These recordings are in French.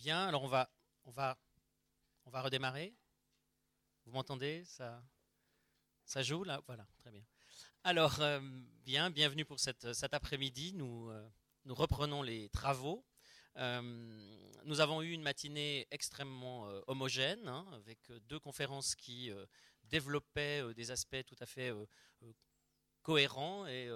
Bien, alors on va, on va, on va redémarrer. Vous m'entendez? Ça, ça joue là? Voilà, très bien. Alors, euh, bien, bienvenue pour cette, cet après-midi. Nous, euh, nous reprenons les travaux. Euh, nous avons eu une matinée extrêmement homogène, hein, avec deux conférences qui développaient des aspects tout à fait cohérents et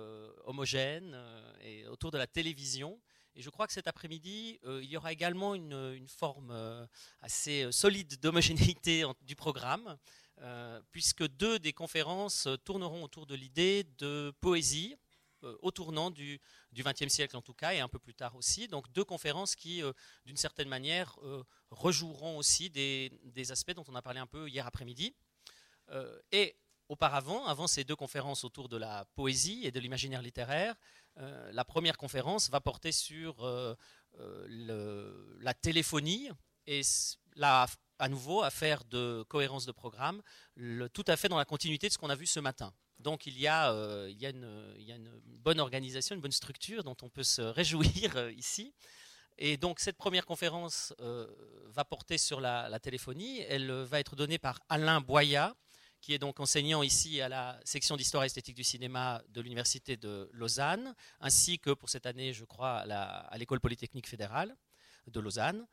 homogènes et autour de la télévision. Et je crois que cet après-midi, euh, il y aura également une, forme euh, assez euh, solide d'homogénéité du programme, puisque deux des conférences tourneront autour de l'idée de poésie, au tournant du XXe siècle en tout cas, et un peu plus tard aussi. Donc deux conférences qui, d'une certaine manière, rejoueront aussi des, des, aspects dont on a parlé un peu hier après-midi. et auparavant, avant ces deux conférences autour de la poésie et de l'imaginaire littéraire, euh, la première conférence va porter sur euh, euh, la téléphonie et la, à nouveau affaire de cohérence de programme, tout à fait dans la continuité de ce qu'on a vu ce matin. Donc il y, a, une, bonne organisation, une bonne structure dont on peut se réjouir ici. Et donc cette première conférence va porter sur la, la, téléphonie. Elle va être donnée par Alain Boya, qui est donc enseignant ici à la section d'histoire esthétique du cinéma de l'Université de Lausanne, ainsi que pour cette année, je crois, à l'École polytechnique fédérale de Lausanne.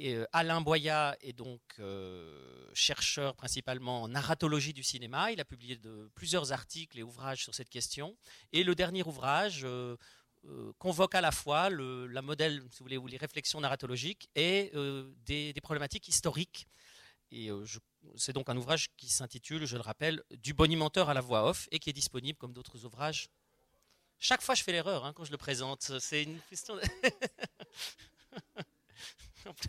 Euh, Alain Boya est donc euh, chercheur principalement en narratologie du cinéma. Il a publié de, plusieurs articles et ouvrages sur cette question. Et le dernier ouvrage euh, convoque à la fois le, la modèle, si vous voulez, ou les réflexions narratologiques et des, des, problématiques historiques. Et je c'est donc un ouvrage qui s'intitule, je le rappelle, Du bonimenteur à la voix off et qui est disponible comme d'autres ouvrages. Chaque fois, je fais l'erreur hein, quand je le présente. C'est une question.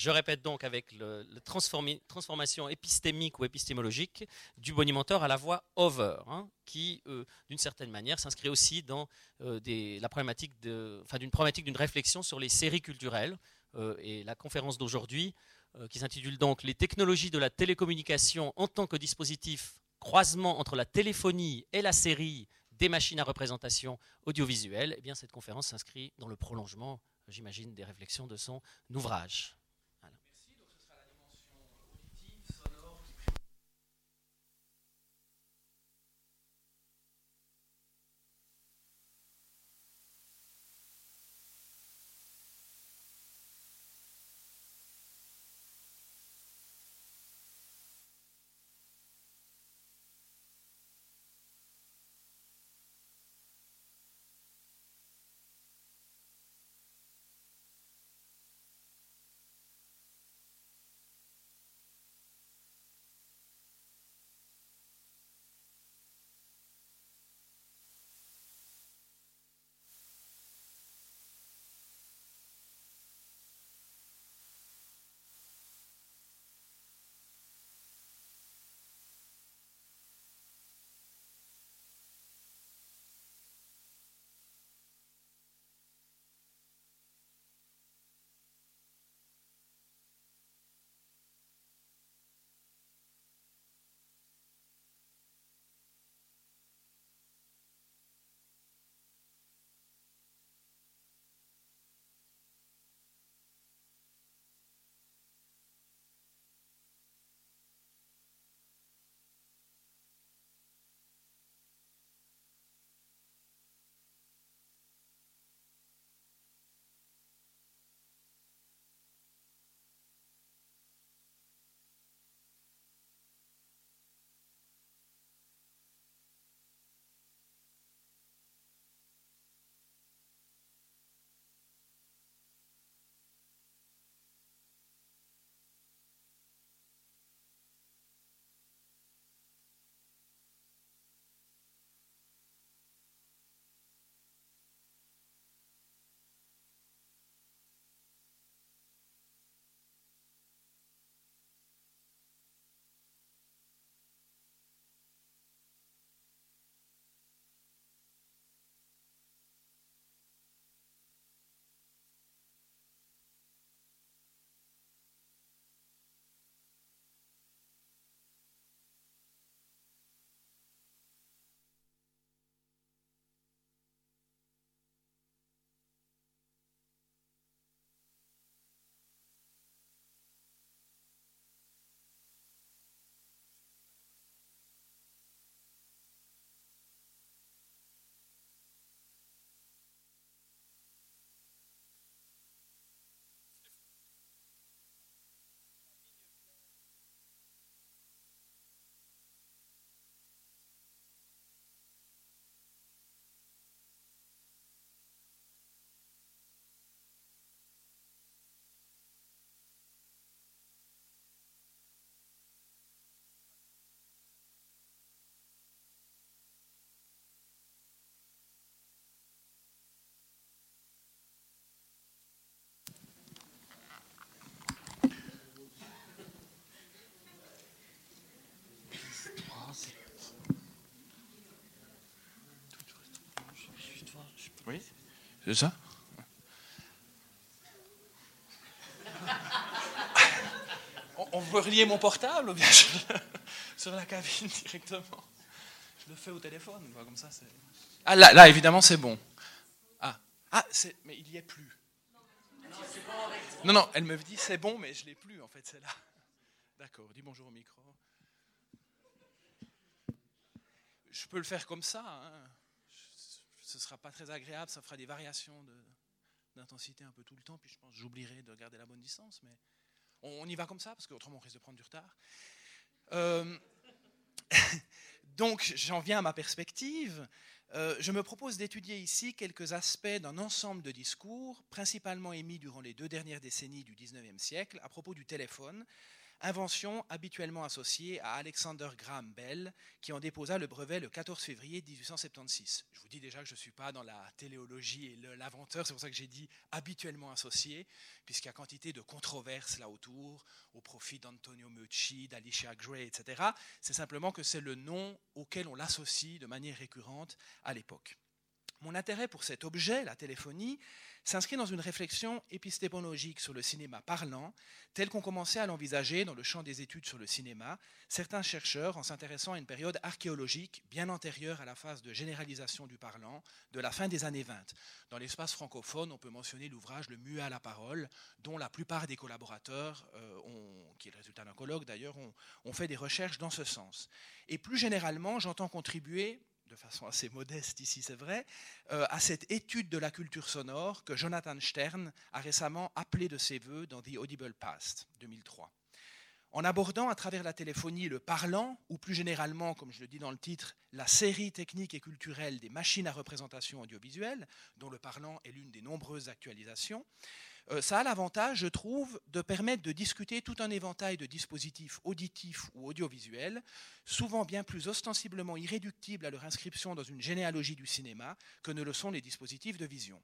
Je répète donc avec la transformation épistémique ou épistémologique du bonimenteur à la voix over, hein, qui, euh, d'une certaine manière, s'inscrit aussi dans euh, la problématique d'une problématique d'une réflexion sur les séries culturelles. Euh, et la conférence d'aujourd'hui, qui s'intitule donc Les technologies de la télécommunication en tant que dispositif croisement entre la téléphonie et la série des machines à représentation audiovisuelle, eh bien cette conférence s'inscrit dans le prolongement, j'imagine, des réflexions de son ouvrage. C'est ça? On, veut relier mon portable ou bien sur la cabine directement? Je le fais au téléphone, comme ça. Ah là, là évidemment, c'est bon. Ah, ah mais il n'y est plus. Non, non, elle me dit c'est bon, mais je l'ai plus en fait, c'est là. D'accord, dis bonjour au micro. Je peux le faire comme ça. Hein. Ce ne sera pas très agréable, ça fera des variations d'intensité un peu tout le temps, puis je pense j'oublierai de garder la bonne distance, mais on, y va comme ça, parce qu'autrement on risque de prendre du retard. Euh, donc j'en viens à ma perspective. Euh, je me propose d'étudier ici quelques aspects d'un ensemble de discours, principalement émis durant les deux dernières décennies du XIXe siècle, à propos du téléphone, invention habituellement associée à Alexander Graham Bell, qui en déposa le brevet le 14 février 1876. Je vous dis déjà que je ne suis pas dans la téléologie et l'inventeur, c'est pour ça que j'ai dit habituellement associé, puisqu'il y a quantité de controverses là autour, au profit d'Antonio Meucci, d'Alicia Gray, etc. C'est simplement que c'est le nom auquel on l'associe de manière récurrente à l'époque. Mon intérêt pour cet objet, la téléphonie, s'inscrit dans une réflexion épistémologique sur le cinéma parlant, tel qu'on commençait à l'envisager dans le champ des études sur le cinéma, certains chercheurs en s'intéressant à une période archéologique bien antérieure à la phase de généralisation du parlant de la fin des années 20. Dans l'espace francophone, on peut mentionner l'ouvrage Le muet à la parole, dont la plupart des collaborateurs, euh, qui est le résultat d'un colloque d'ailleurs, ont fait des recherches dans ce sens. Et plus généralement, j'entends contribuer de façon assez modeste ici, c'est vrai, euh, à cette étude de la culture sonore que Jonathan Stern a récemment appelée de ses voeux dans The Audible Past, 2003. En abordant à travers la téléphonie le parlant, ou plus généralement, comme je le dis dans le titre, la série technique et culturelle des machines à représentation audiovisuelle, dont le parlant est l'une des nombreuses actualisations, ça a l'avantage, je trouve, de permettre de discuter tout un éventail de dispositifs auditifs ou audiovisuels, souvent bien plus ostensiblement irréductibles à leur inscription dans une généalogie du cinéma que ne le sont les dispositifs de vision.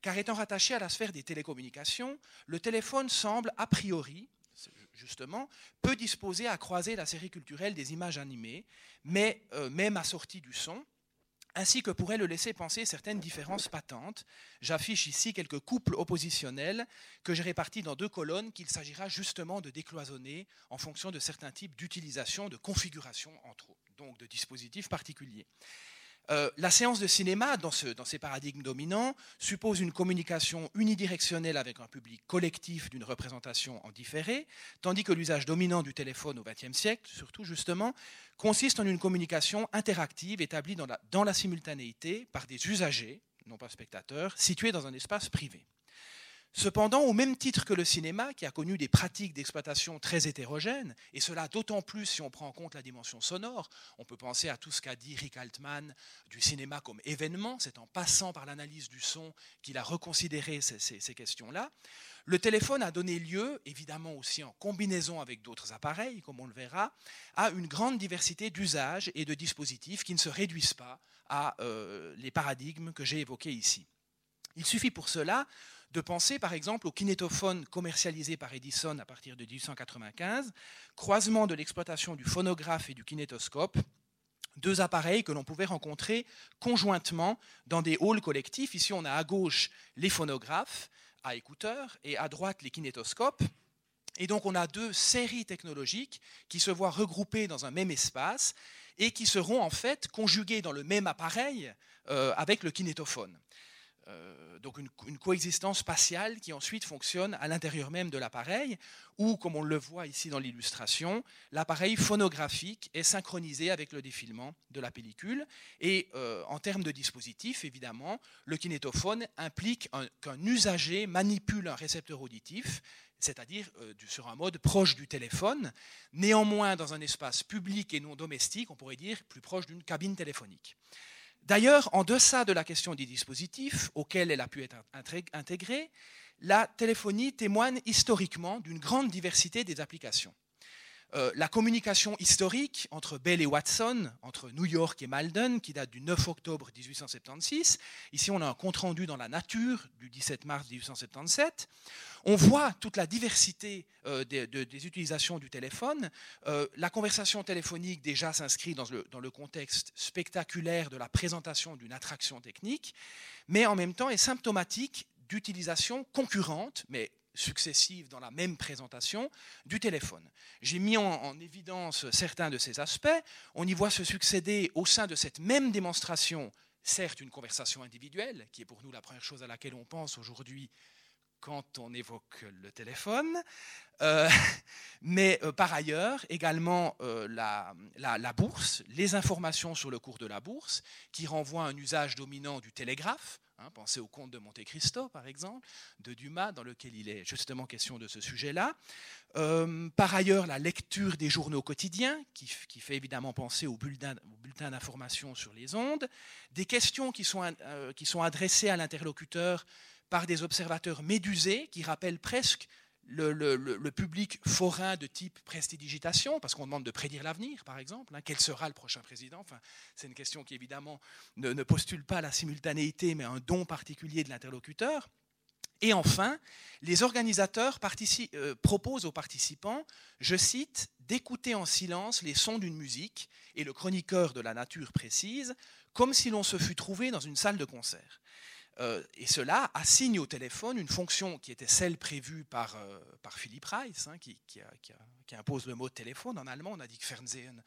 Car étant rattaché à la sphère des télécommunications, le téléphone semble a priori, justement, peu disposé à croiser la série culturelle des images animées, mais euh, même assortie du son, ainsi que pourrait le laisser penser certaines différences patentes. J'affiche ici quelques couples oppositionnels que j'ai répartis dans deux colonnes qu'il s'agira justement de décloisonner en fonction de certains types d'utilisation, de configuration, entre autres, donc de dispositifs particuliers. Euh, la séance de cinéma, dans, ces paradigmes dominants, suppose une communication unidirectionnelle avec un public collectif d'une représentation en différé, tandis que l'usage dominant du téléphone au XXe siècle, surtout justement, consiste en une communication interactive établie dans la simultanéité par des usagers, non pas spectateurs, situés dans un espace privé. Cependant, au même titre que le cinéma, qui a connu des pratiques d'exploitation très hétérogènes, et cela d'autant plus si on prend en compte la dimension sonore, on peut penser à tout ce qu'a dit Rick Altman du cinéma comme événement, c'est en passant par l'analyse du son qu'il a reconsidéré ces, questions-là. Le téléphone a donné lieu, évidemment aussi en combinaison avec d'autres appareils, comme on le verra, à une grande diversité d'usages et de dispositifs qui ne se réduisent pas à euh, les paradigmes que j'ai évoqués ici. Il suffit pour cela de penser par exemple au kinétophone commercialisé par Edison à partir de 1895, croisement de l'exploitation du phonographe et du kinétoscope, deux appareils que l'on pouvait rencontrer conjointement dans des halls collectifs. Ici, on a à gauche les phonographes à écouteurs et à droite les kinétoscopes. Et donc, on a deux séries technologiques qui se voient regroupées dans un même espace et qui seront en fait conjuguées dans le même appareil euh, avec le kinétophone. Euh, donc une, coexistence spatiale qui ensuite fonctionne à l'intérieur même de l'appareil, où, comme on le voit ici dans l'illustration, l'appareil phonographique est synchronisé avec le défilement de la pellicule. Et euh, en termes de dispositif, évidemment, le kinétophone implique qu'un usager manipule un récepteur auditif, c'est-à-dire euh, sur un mode proche du téléphone, néanmoins dans un espace public et non domestique, on pourrait dire plus proche d'une cabine téléphonique. D'ailleurs, en deçà de la question des dispositifs auxquels elle a pu être intégrée, la téléphonie témoigne historiquement d'une grande diversité des applications. Euh, la communication historique entre Bell et Watson, entre New York et Malden, qui date du 9 octobre 1876. Ici, on a un compte-rendu dans la nature du 17 mars 1877. On voit toute la diversité euh, des, utilisations du téléphone. Euh, la conversation téléphonique déjà s'inscrit dans le, dans le contexte spectaculaire de la présentation d'une attraction technique, mais en même temps est symptomatique d'utilisation concurrente, mais successives dans la même présentation du téléphone. J'ai mis en, évidence certains de ces aspects. On y voit se succéder au sein de cette même démonstration, certes une conversation individuelle, qui est pour nous la première chose à laquelle on pense aujourd'hui quand on évoque le téléphone, euh, mais euh, par ailleurs également euh, la, bourse, les informations sur le cours de la bourse, qui renvoient à un usage dominant du télégraphe, Hein, pensez au conte de Monte Cristo, par exemple, de Dumas, dans lequel il est justement question de ce sujet-là. Par ailleurs, la lecture des journaux quotidiens, qui, fait évidemment penser au bulletin, d'information sur les ondes. Des questions qui sont, qui sont adressées à l'interlocuteur par des observateurs médusés, qui rappellent presque le, public forain de type prestidigitation, parce qu'on demande de prédire l'avenir, par exemple. Hein, quel sera le prochain président enfin, C'est une question qui, évidemment, ne, postule pas la simultanéité, mais un don particulier de l'interlocuteur. Et enfin, les organisateurs euh, proposent aux participants, je cite, d'écouter en silence les sons d'une musique, et le chroniqueur de la nature précise, comme si l'on se fût trouvé dans une salle de concert. Euh, et cela assigne au téléphone une fonction qui était celle prévue par, euh, par Philippe Reis, hein, qui, impose le mot téléphone en allemand. On a dit que Fernsehen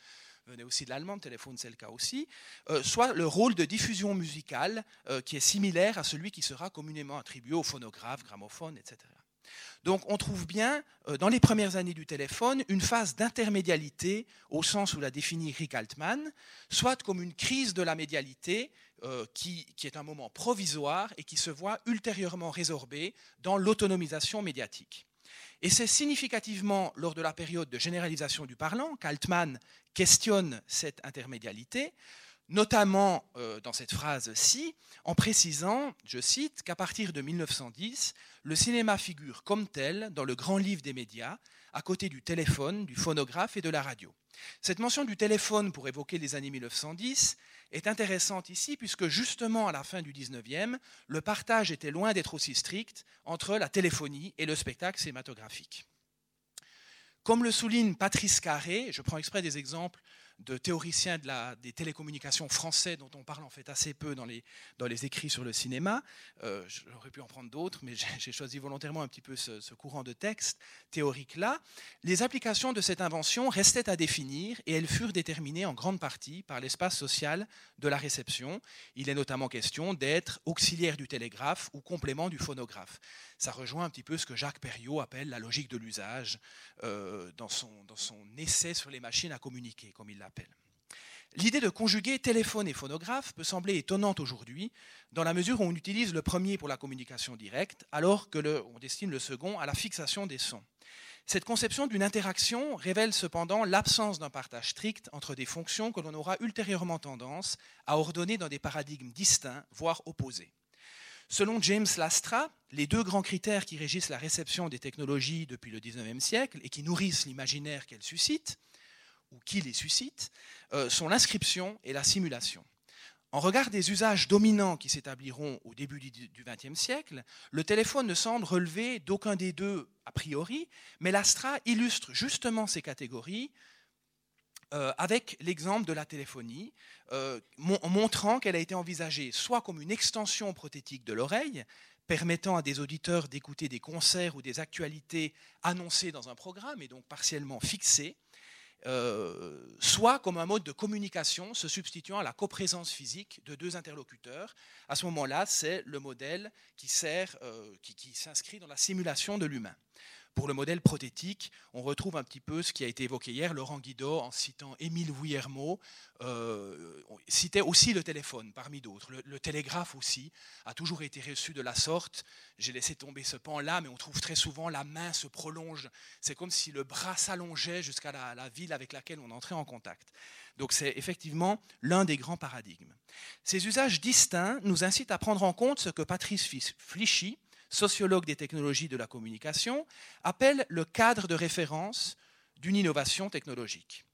venait aussi de l'allemand, téléphone c'est le cas aussi, euh, soit le rôle de diffusion musicale qui est similaire à celui qui sera communément attribué au phonographe, gramophone, etc. Donc on trouve bien, dans les premières années du téléphone, une phase d'intermédialité, au sens où l'a définit Rick Altman, soit comme une crise de la médialité euh, qui, est un moment provisoire et qui se voit ultérieurement résorbé dans l'autonomisation médiatique. Et c'est significativement lors de la période de généralisation du parlant qu'Altman questionne cette intermédialité, notamment euh, dans cette phrase-ci, en précisant, je cite, qu'à partir de 1910, le cinéma figure comme tel dans le grand livre des médias, à côté du téléphone, du phonographe et de la radio. Cette mention du téléphone pour évoquer les années 1910 est intéressante ici puisque justement à la fin du 19e, le partage était loin d'être aussi strict entre la téléphonie et le spectacle cinématographique. Comme le souligne Patrice Carré, je prends exprès des exemples de théoriciens de des télécommunications français dont on parle en fait assez peu dans les, écrits sur le cinéma. Euh, j'aurais pu en prendre d'autres, mais j'ai choisi volontairement un petit peu ce, ce courant de texte théorique-là. Les applications de cette invention restaient à définir et elles furent déterminées en grande partie par l'espace social de la réception. Il est notamment question d'être auxiliaire du télégraphe ou complément du phonographe ça rejoint un petit peu ce que Jacques Perriot appelle la logique de l'usage euh, dans, son, essai sur les machines à communiquer, comme il l'appelle. L'idée de conjuguer téléphone et phonographe peut sembler étonnante aujourd'hui, dans la mesure où on utilise le premier pour la communication directe, alors que le, on destine le second à la fixation des sons. Cette conception d'une interaction révèle cependant l'absence d'un partage strict entre des fonctions que l'on aura ultérieurement tendance à ordonner dans des paradigmes distincts, voire opposés. Selon James Lastra, les deux grands critères qui régissent la réception des technologies depuis le XIXe siècle et qui nourrissent l'imaginaire qu'elles suscitent, ou qui les suscitent, euh, sont l'inscription et la simulation. En regard des usages dominants qui s'établiront au début du XXe siècle, le téléphone ne semble relever d'aucun des deux a priori, mais Lastra illustre justement ces catégories euh, avec l'exemple de la téléphonie, euh, montrant qu'elle a été envisagée soit comme une extension prothétique de l'oreille, permettant à des auditeurs d'écouter des concerts ou des actualités annoncées dans un programme et donc partiellement fixées, euh, soit comme un mode de communication se substituant à la coprésence physique de deux interlocuteurs. À ce moment-là, c'est le modèle qui s'inscrit dans la simulation de l'humain. Pour le modèle prothétique, on retrouve un petit peu ce qui a été évoqué hier. Laurent Guido, en citant Émile Vuillermo, euh, citait aussi le téléphone parmi d'autres. Le, télégraphe aussi a toujours été reçu de la sorte. J'ai laissé tomber ce pan-là, mais on trouve très souvent la main se prolonge. C'est comme si le bras s'allongeait jusqu'à la, la ville avec laquelle on entrait en contact. Donc c'est effectivement l'un des grands paradigmes. Ces usages distincts nous incitent à prendre en compte ce que Patrice Flichy, sociologue des technologies de la communication, appelle le cadre de référence d'une innovation technologique.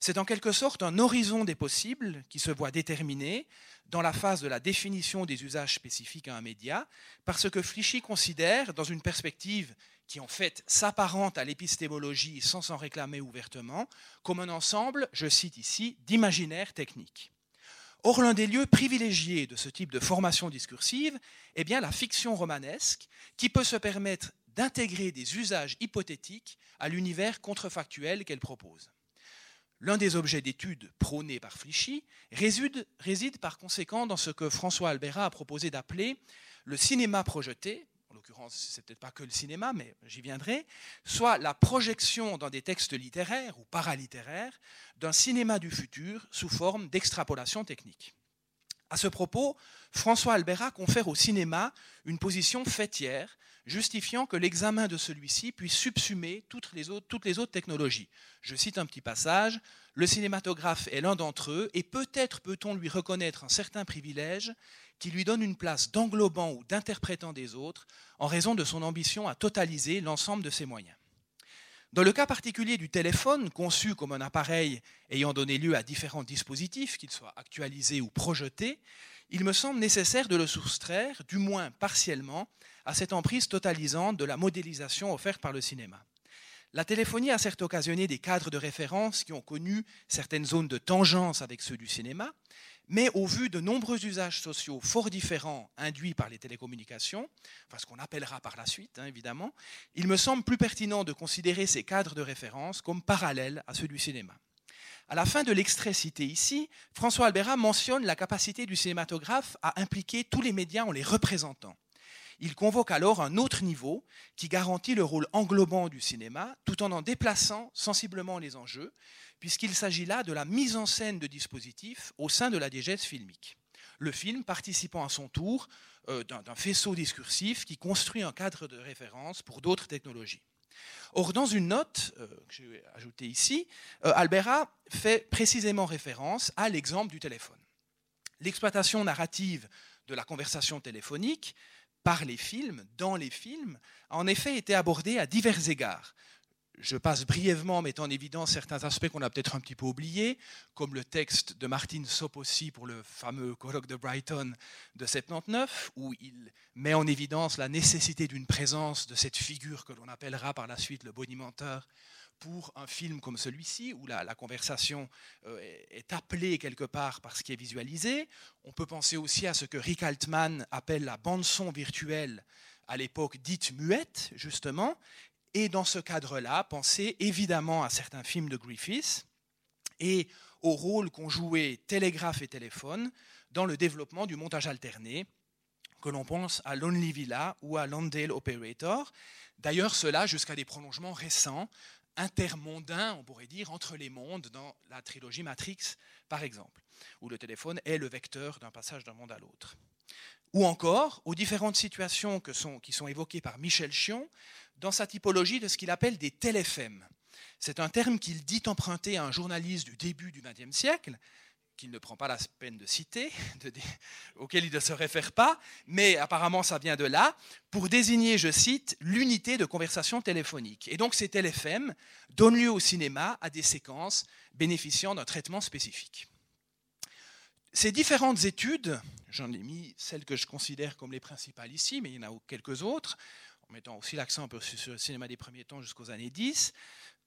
C'est en quelque sorte un horizon des possibles qui se voit déterminé dans la phase de la définition des usages spécifiques à un média, parce que Flichy considère, dans une perspective qui en fait s'apparente à l'épistémologie sans s'en réclamer ouvertement, comme un ensemble, je cite ici, d'imaginaires techniques. Or, l'un des lieux privilégiés de ce type de formation discursive est bien la fiction romanesque, qui peut se permettre d'intégrer des usages hypothétiques à l'univers contrefactuel qu'elle propose. L'un des objets d'étude prônés par Flichy réside, réside, par conséquent dans ce que François Albera a proposé d'appeler le cinéma projeté, l'occurrence c'est peut-être pas que le cinéma, mais j'y viendrai, soit la projection dans des textes littéraires ou paralittéraires d'un cinéma du futur sous forme d'extrapolation technique. À ce propos, François Albera confère au cinéma une position fêtière justifiant que l'examen de celui-ci puisse subsumer toutes les, autres, technologies. Je cite un petit passage, le cinématographe est l'un d'entre eux, et peut-être peut-on lui reconnaître un certain privilège qui lui donne une place d'englobant ou d'interprétant des autres en raison de son ambition à totaliser l'ensemble de ses moyens. Dans le cas particulier du téléphone, conçu comme un appareil ayant donné lieu à différents dispositifs, qu'ils soient actualisés ou projetés, il me semble nécessaire de le soustraire, du moins partiellement, à cette emprise totalisante de la modélisation offerte par le cinéma. La téléphonie a certes occasionné des cadres de référence qui ont connu certaines zones de tangence avec ceux du cinéma, mais au vu de nombreux usages sociaux fort différents induits par les télécommunications, enfin ce qu'on appellera par la suite hein, évidemment, il me semble plus pertinent de considérer ces cadres de référence comme parallèles à ceux du cinéma. À la fin de l'extrait cité ici, François Albera mentionne la capacité du cinématographe à impliquer tous les médias en les représentant. Il convoque alors un autre niveau qui garantit le rôle englobant du cinéma tout en en déplaçant sensiblement les enjeux, puisqu'il s'agit là de la mise en scène de dispositifs au sein de la diégèse filmique. Le film participant à son tour euh, d'un faisceau discursif qui construit un cadre de référence pour d'autres technologies. Or, dans une note euh, que j'ai ajoutée ici, euh, Albera fait précisément référence à l'exemple du téléphone. L'exploitation narrative de la conversation téléphonique par les films, dans les films, a en effet été abordé à divers égards. Je passe brièvement en mettant en évidence certains aspects qu'on a peut-être un petit peu oubliés, comme le texte de Martin Sopossi pour le fameux colloque de Brighton de 79, où il met en évidence la nécessité d'une présence de cette figure que l'on appellera par la suite le bonimenteur pour un film comme celui-ci, où la, conversation euh, est appelée quelque part par ce qui est visualisé. On peut penser aussi à ce que Rick Altman appelle la bande-son virtuelle, à l'époque dite muette, justement. Et dans ce cadre-là, penser évidemment à certains films de Griffiths et au rôle qu'ont joué télégraphe et téléphone dans le développement du montage alterné, que l'on pense à Lonely Villa ou à Landale Operator. D'ailleurs, cela jusqu'à des prolongements récents, intermondain, on pourrait dire, entre les mondes dans la trilogie Matrix, par exemple, où le téléphone est le vecteur d'un passage d'un monde à l'autre. Ou encore aux différentes situations qui sont évoquées par Michel Chion dans sa typologie de ce qu'il appelle des téléphèmes. C'est un terme qu'il dit emprunter à un journaliste du début du XXe siècle, qu'il ne prend pas la peine de citer, auquel il ne se réfère pas, mais apparemment ça vient de là, pour désigner, je cite, l'unité de conversation téléphonique. Et donc ces téléphèmes donnent lieu au cinéma à des séquences bénéficiant d'un traitement spécifique. Ces différentes études, j'en ai mis celles que je considère comme les principales ici, mais il y en a quelques autres, en mettant aussi l'accent un peu sur le cinéma des premiers temps jusqu'aux années 10,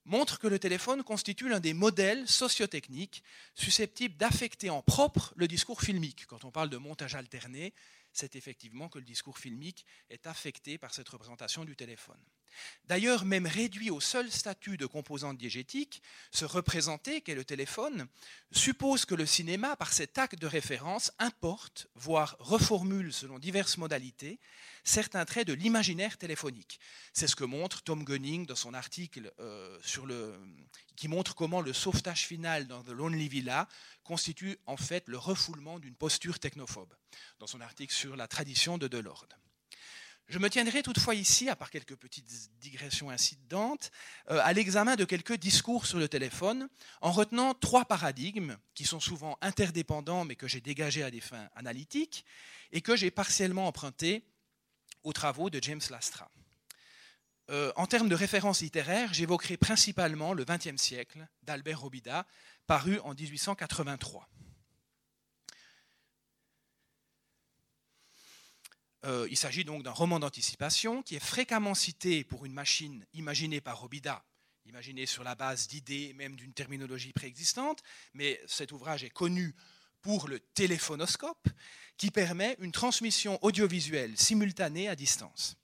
montre que le téléphone constitue l'un des modèles sociotechniques susceptibles d'affecter en propre le discours filmique. Quand on parle de montage alterné, c'est effectivement que le discours filmique est affecté par cette représentation du téléphone. D'ailleurs, même réduit au seul statut de composante diégétique, se représenter qu'est le téléphone suppose que le cinéma, par cet acte de référence, importe, voire reformule selon diverses modalités, certains traits de l'imaginaire téléphonique. C'est ce que montre Tom Gunning dans son article euh, qui montre comment le sauvetage final dans The Lonely Villa constitue en fait le refoulement d'une posture technophobe, dans son article sur la tradition de Delorde. Je me tiendrai toutefois ici, à part quelques petites digressions incidentes, euh, à l'examen de quelques discours sur le téléphone, en retenant trois paradigmes qui sont souvent interdépendants, mais que j'ai dégagés à des fins analytiques, et que j'ai partiellement empruntés aux travaux de James Lastra. euh, en termes de référence littéraire, j'évoquerai principalement le XXe siècle d'Albert Robida, paru en 1883. Euh, il s'agit donc d'un roman d'anticipation qui est fréquemment cité pour une machine imaginée par Robida, imaginée sur la base d'idées, même d'une terminologie préexistante, mais cet ouvrage est connu pour le téléphonoscope, qui permet une transmission audiovisuelle simultanée à distance.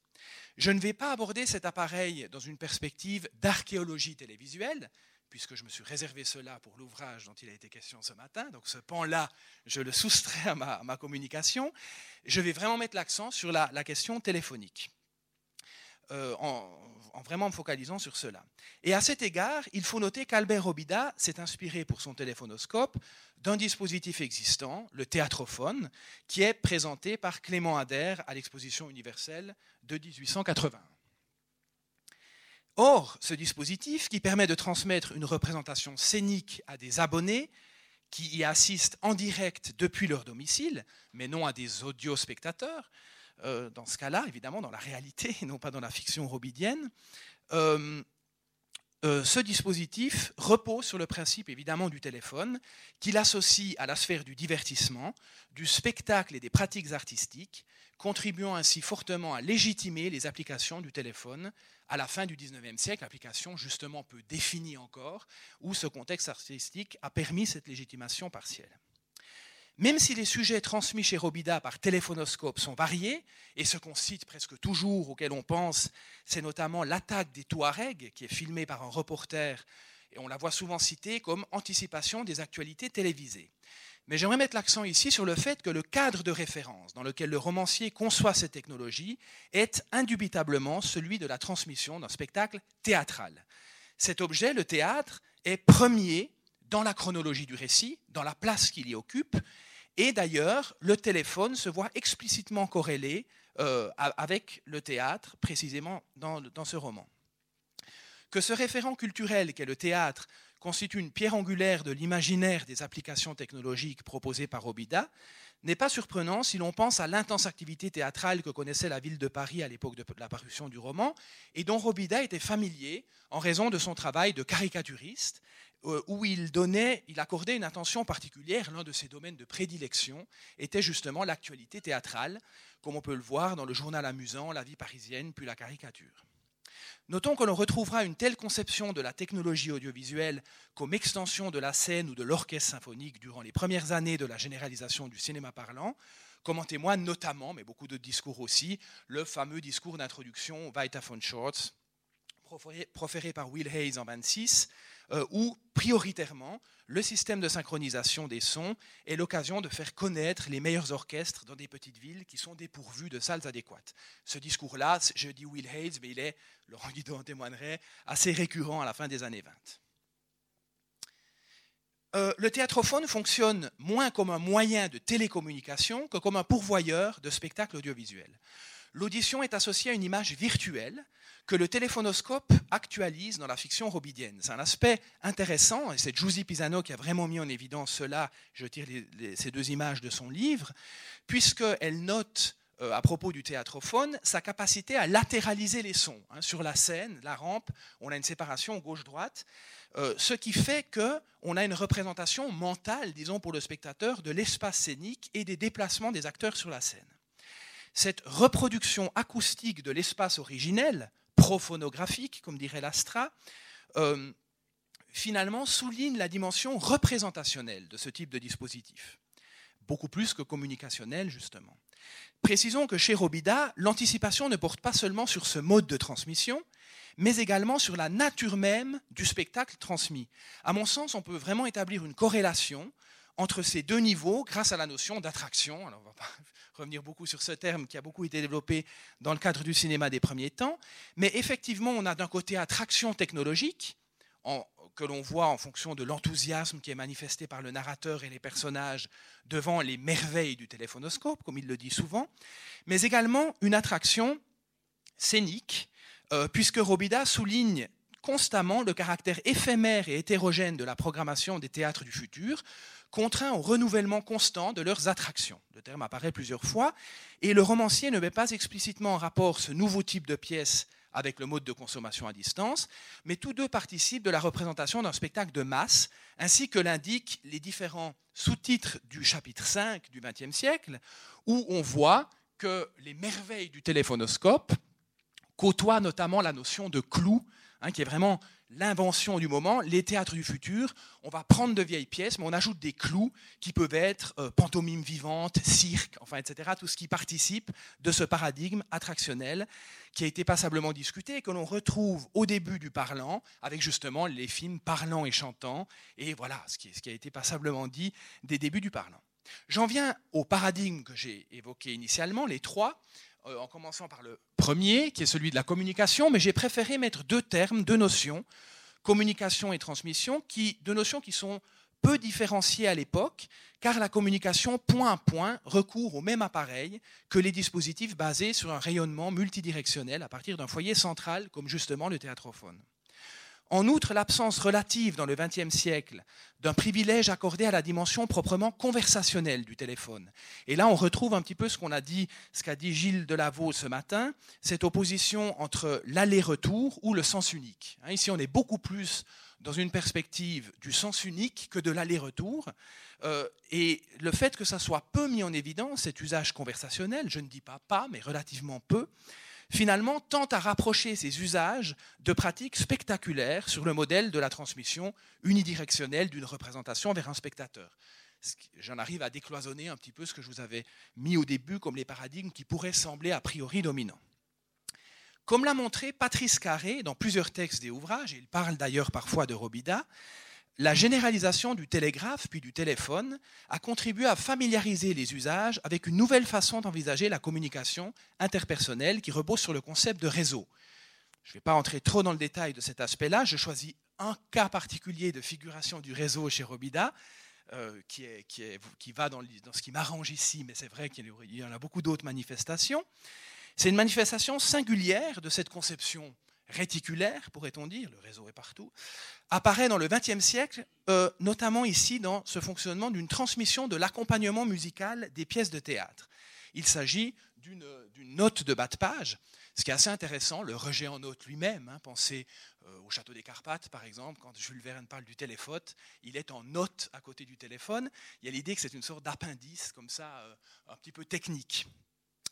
Je ne vais pas aborder cet appareil dans une perspective d'archéologie télévisuelle, puisque je me suis réservé cela pour l'ouvrage dont il a été question ce matin. Donc ce pan-là, je le soustrais à ma, communication. Je vais vraiment mettre l'accent sur la, question téléphonique, euh, en, en, vraiment me focalisant sur cela. Et à cet égard, il faut noter qu'Albert Robida s'est inspiré pour son téléphonoscope d'un dispositif existant, le théâtrophone, qui est présenté par Clément Adair à l'exposition universelle de 1881. Or, ce dispositif, qui permet de transmettre une représentation scénique à des abonnés qui y assistent en direct depuis leur domicile, mais non à des audiospectateurs, euh, dans ce cas-là, évidemment, dans la réalité non pas dans la fiction robidienne, euh, euh, ce dispositif repose sur le principe évidemment du téléphone, qu'il associe à la sphère du divertissement, du spectacle et des pratiques artistiques, contribuant ainsi fortement à légitimer les applications du téléphone à la fin du XIXe siècle, application justement peu définie encore, où ce contexte artistique a permis cette légitimation partielle. Même si les sujets transmis chez Robida par téléphonoscope sont variés, et ce qu'on cite presque toujours, auquel on pense, c'est notamment l'attaque des Touaregs, qui est filmée par un reporter, et on la voit souvent citée comme anticipation des actualités télévisées. Mais j'aimerais mettre l'accent ici sur le fait que le cadre de référence dans lequel le romancier conçoit cette technologie est indubitablement celui de la transmission d'un spectacle théâtral. Cet objet, le théâtre, est premier dans la chronologie du récit, dans la place qu'il y occupe, et d'ailleurs, le téléphone se voit explicitement corrélé euh, avec le théâtre, précisément dans, dans ce roman. Que ce référent culturel qu'est le théâtre constitue une pierre angulaire de l'imaginaire des applications technologiques proposées par Obida, n'est pas surprenant si l'on pense à l'intense activité théâtrale que connaissait la ville de Paris à l'époque de la parution du roman, et dont Robida était familier en raison de son travail de caricaturiste, euh, où il, donnait, il accordait une attention particulière. L'un de ses domaines de prédilection était justement l'actualité théâtrale, comme on peut le voir dans le journal amusant, La vie parisienne, puis la caricature. Notons que l'on retrouvera une telle conception de la technologie audiovisuelle comme extension de la scène ou de l'orchestre symphonique durant les premières années de la généralisation du cinéma parlant, comme en témoigne notamment, mais beaucoup de discours aussi, le fameux discours d'introduction Weiter von proféré par Will Hayes en 26, euh, où prioritairement le système de synchronisation des sons est l'occasion de faire connaître les meilleurs orchestres dans des petites villes qui sont dépourvues de salles adéquates. Ce discours-là, je dis Will Hayes, mais il est, Laurent Guido en témoignerait, assez récurrent à la fin des années 20. Euh, le théâtrophone fonctionne moins comme un moyen de télécommunication que comme un pourvoyeur de spectacles audiovisuels. L'audition est associée à une image virtuelle que le téléphonoscope actualise dans la fiction robidienne. C'est un aspect intéressant, et c'est Giusy Pisano qui a vraiment mis en évidence cela, je tire ces deux images de son livre, puisqu'elle note euh, à propos du théâtrophone, sa capacité à latéraliser les sons. Hein. sur la scène, la rampe, on a une séparation gauche-droite, euh, ce qui fait qu'on a une représentation mentale, disons pour le spectateur, de l'espace scénique et des déplacements des acteurs sur la scène. Cette reproduction acoustique de l'espace originel, prophonographique, comme dirait l'Astra, euh, finalement souligne la dimension représentationnelle de ce type de dispositif, beaucoup plus que communicationnelle justement. Précisons que chez Robida, l'anticipation ne porte pas seulement sur ce mode de transmission, mais également sur la nature même du spectacle transmis. À mon sens, on peut vraiment établir une corrélation entre ces deux niveaux grâce à la notion d'attraction. Alors, on va pas revenir beaucoup sur ce terme qui a beaucoup été développé dans le cadre du cinéma des premiers temps. Mais effectivement, on a d'un côté attraction technologique, que l'on voit en fonction de l'enthousiasme qui est manifesté par le narrateur et les personnages devant les merveilles du téléphonoscope, comme il le dit souvent, mais également une attraction scénique, euh, puisque Robida souligne constamment le caractère éphémère et hétérogène de la programmation des théâtres du futur, contraint au renouvellement constant de leurs attractions. Le terme apparaît plusieurs fois, et le romancier ne met pas explicitement en rapport ce nouveau type de pièce avec le mode de consommation à distance, mais tous deux participent de la représentation d'un spectacle de masse, ainsi que l'indiquent les différents sous-titres du chapitre 5 du XXe siècle, où on voit que les merveilles du téléphonoscope côtoient notamment la notion de clou, hein, qui est vraiment l'invention du moment, les théâtres du futur. On va prendre de vieilles pièces, mais on ajoute des clous qui peuvent être euh, pantomime vivante, cirque, enfin, etc. Tout ce qui participe de ce paradigme attractionnel qui a été passablement discuté et que l'on retrouve au début du parlant, avec justement les films parlants et chantants, et voilà ce qui a été passablement dit des débuts du parlant. J'en viens au paradigme que j'ai évoqué initialement, les trois, euh, en commençant par le premier, qui est celui de la communication, mais j'ai préféré mettre deux termes, deux notions, communication et transmission, qui, deux notions qui sont peu différenciées à l'époque, car la communication point à point recourt au même appareil que les dispositifs basés sur un rayonnement multidirectionnel à partir d'un foyer central, comme justement le théâtrophone. En outre, l'absence relative dans le XXe siècle d'un privilège accordé à la dimension proprement conversationnelle du téléphone. Et là, on retrouve un petit peu ce qu'on a dit, ce qu'a dit Gilles Delavaux ce matin, cette opposition entre l'aller-retour ou le sens unique. Hein, ici, on est beaucoup plus dans une perspective du sens unique que de l'aller-retour. Euh, et le fait que ça soit peu mis en évidence, cet usage conversationnel, je ne dis pas pas, mais relativement peu, finalement tente à rapprocher ces usages de pratiques spectaculaires sur le modèle de la transmission unidirectionnelle d'une représentation vers un spectateur. J'en arrive à décloisonner un petit peu ce que je vous avais mis au début comme les paradigmes qui pourraient sembler a priori dominants. Comme l'a montré Patrice Carré dans plusieurs textes des ouvrages, et il parle d'ailleurs parfois de Robida, la généralisation du télégraphe puis du téléphone a contribué à familiariser les usages avec une nouvelle façon d'envisager la communication interpersonnelle qui repose sur le concept de réseau. Je ne vais pas entrer trop dans le détail de cet aspect-là, je choisis un cas particulier de figuration du réseau chez Robida, euh, qui, va dans, dans ce qui m'arrange ici, mais c'est vrai qu'il y en a beaucoup d'autres manifestations. C'est une manifestation singulière de cette conception réticulaire, pourrait-on dire, le réseau est partout, apparaît dans le XXe siècle, euh, notamment ici dans ce fonctionnement d'une transmission de l'accompagnement musical des pièces de théâtre. Il s'agit d'une note de bas de page, ce qui est assez intéressant, le rejet en note lui-même. Hein, pensez euh, au château des Carpates, par exemple, quand Jules Verne parle du téléphone, il est en note à côté du téléphone. Il y a l'idée que c'est une sorte d'appendice, comme ça, euh, un petit peu technique.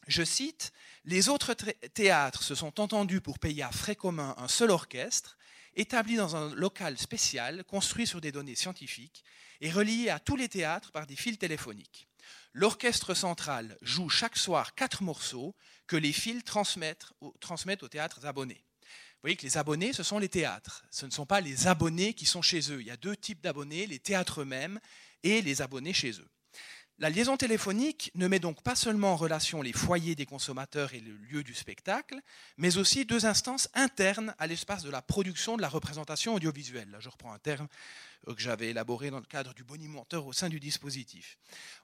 Je cite, Les autres théâtres se sont entendus pour payer à frais communs un seul orchestre, établi dans un local spécial, construit sur des données scientifiques et relié à tous les théâtres par des fils téléphoniques. L'orchestre central joue chaque soir quatre morceaux que les fils transmettent, transmettent aux théâtres abonnés. Vous voyez que les abonnés, ce sont les théâtres. Ce ne sont pas les abonnés qui sont chez eux. Il y a deux types d'abonnés, les théâtres eux-mêmes et les abonnés chez eux. La liaison téléphonique ne met donc pas seulement en relation les foyers des consommateurs et le lieu du spectacle, mais aussi deux instances internes à l'espace de la production de la représentation audiovisuelle. Je reprends un terme euh, que j'avais élaboré dans le cadre du bonimenteur au sein du dispositif.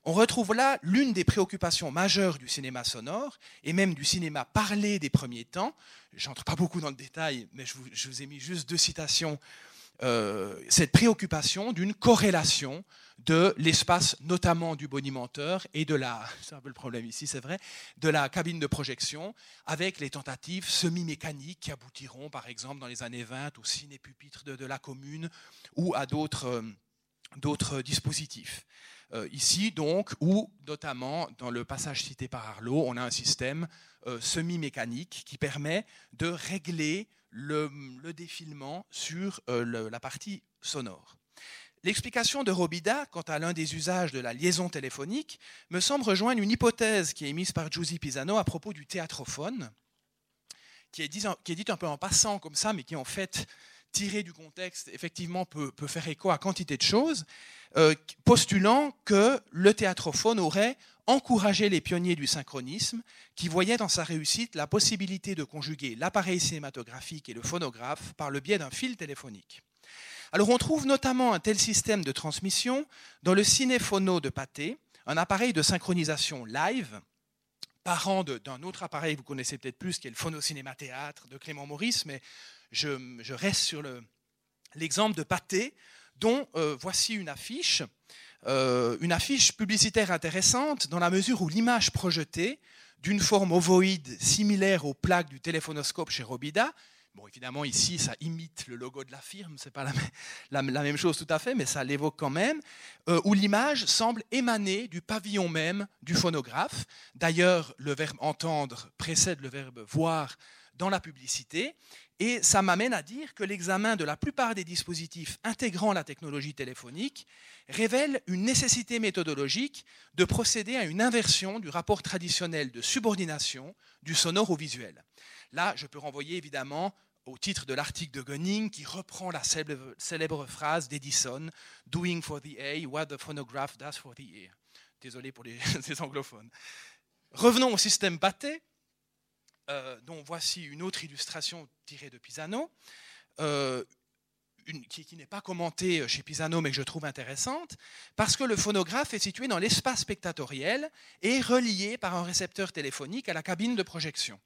On retrouve là l'une des préoccupations majeures du cinéma sonore et même du cinéma parlé des premiers temps. Je n'entre pas beaucoup dans le détail, mais je vous, ai mis juste deux citations. Euh, cette préoccupation d'une corrélation de l'espace notamment du bonimenteur et de la, un peu le problème ici, c'est vrai, de la cabine de projection avec les tentatives semi-mécaniques qui aboutiront par exemple dans les années 20 au ciné-pupitre de, la commune ou à d'autres, euh, dispositifs. Euh, ici donc, où notamment dans le passage cité par Arlot, on a un système semi-mécanique qui permet de régler le, défilement sur la partie sonore. L'explication de Robida quant à l'un des usages de la liaison téléphonique me semble rejoindre une hypothèse qui est émise par Giusy Pisano à propos du théâtrophone, qui est, qui un peu en passant comme ça, mais qui en fait, tiré du contexte, effectivement peut, faire écho à quantité de choses, euh, postulant que le théâtrophone aurait encouragé les pionniers du synchronisme qui voyaient dans sa réussite la possibilité de conjuguer l'appareil cinématographique et le phonographe par le biais d'un fil téléphonique. Alors on trouve notamment un tel système de transmission dans le cinéphono de Pathé, un appareil de synchronisation live, parent d'un autre appareil que vous connaissez peut-être plus, qui est le phono-cinéma-théâtre de Clément Maurice, mais je, reste sur l'exemple de Pathé, dont euh, voici une affiche, euh, une affiche publicitaire intéressante dans la mesure où l'image projetée d'une forme ovoïde similaire aux plaques du téléphonoscope chez Robida. Bon, évidemment, ici, ça imite le logo de la firme, ce n'est pas la, même chose tout à fait, mais ça l'évoque quand même, euh, où l'image semble émaner du pavillon même du phonographe. D'ailleurs, le verbe entendre précède le verbe voir dans la publicité, et ça m'amène à dire que l'examen de la plupart des dispositifs intégrant la technologie téléphonique révèle une nécessité méthodologique de procéder à une inversion du rapport traditionnel de subordination du sonore au visuel. Là, je peux renvoyer évidemment au titre de l'article de Gunning qui reprend la célèbre, phrase d'Edison Doing for the A what the phonograph does for the ear. Désolé pour les, anglophones. Revenons au système Pathé, euh, dont voici une autre illustration tirée de Pisano, euh, qui, qui n'est pas commentée chez Pisano mais que je trouve intéressante, parce que le phonographe est situé dans l'espace spectatoriel et relié par un récepteur téléphonique à la cabine de projection